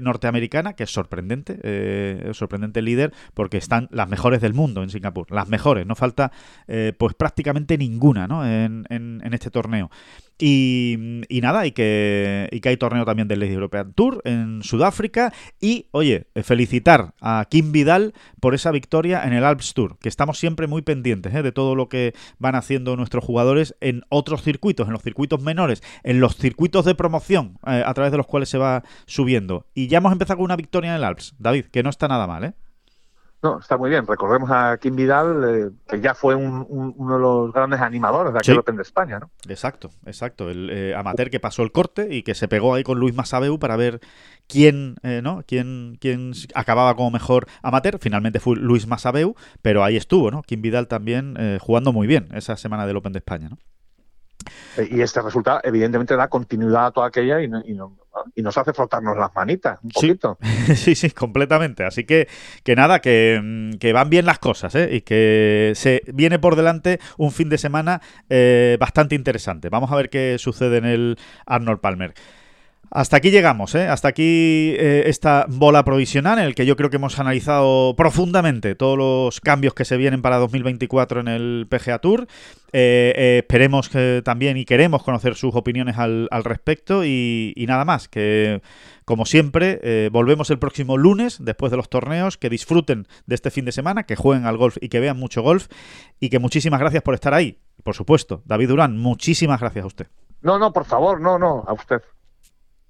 norteamericana, que es sorprendente, sorprendente líder, porque están las mejores del mundo en Singapur, las mejores, no falta pues prácticamente ninguna ¿no? en este torneo. Y, nada, y que, y que hay torneo también del Lady European Tour en Sudáfrica. Y, oye, felicitar a Kim Vidal por esa victoria en el Alps Tour, que estamos siempre muy pendientes ¿eh? de todo lo que van haciendo nuestros jugadores en otros circuitos, en los circuitos menores, en los circuitos de promoción eh, a través de los cuales se va subiendo. Y ya hemos empezado con una victoria en el Alps, David, que no está nada mal, ¿eh? No, está muy bien. Recordemos a Kim Vidal, eh, que ya fue uno de los grandes animadores de aquel Open de España, ¿no? Exacto, exacto. El eh, amateur que pasó el corte y que se pegó ahí con Luis Masabeu para ver quién, eh, ¿no? Quién, quién acababa como mejor amateur. Finalmente fue Luis Masabeu, pero ahí estuvo, ¿no? Kim Vidal también jugando muy bien esa semana del Open de España, ¿no? Y este resultado, evidentemente, da continuidad a toda aquella y, y, nos hace frotarnos las manitas un poquito. Sí, sí, completamente. Así que, que nada, que, que van bien las cosas ¿eh? y que se viene por delante un fin de semana eh, bastante interesante. Vamos a ver qué sucede en el Arnold Palmer. Hasta aquí llegamos, ¿eh? hasta aquí eh, esta bola provisional en el que yo creo que hemos analizado profundamente todos los cambios que se vienen para 2024 en el PGA Tour. Eh, esperemos también y queremos conocer sus opiniones al, respecto y, nada más, que como siempre volvemos el próximo lunes después de los torneos, que disfruten de este fin de semana, que jueguen al golf y que vean mucho golf y que muchísimas gracias por estar ahí. Por supuesto, David Durán, muchísimas gracias a usted. No, no, por favor, no, no, a usted.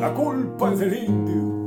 La culpa es del indio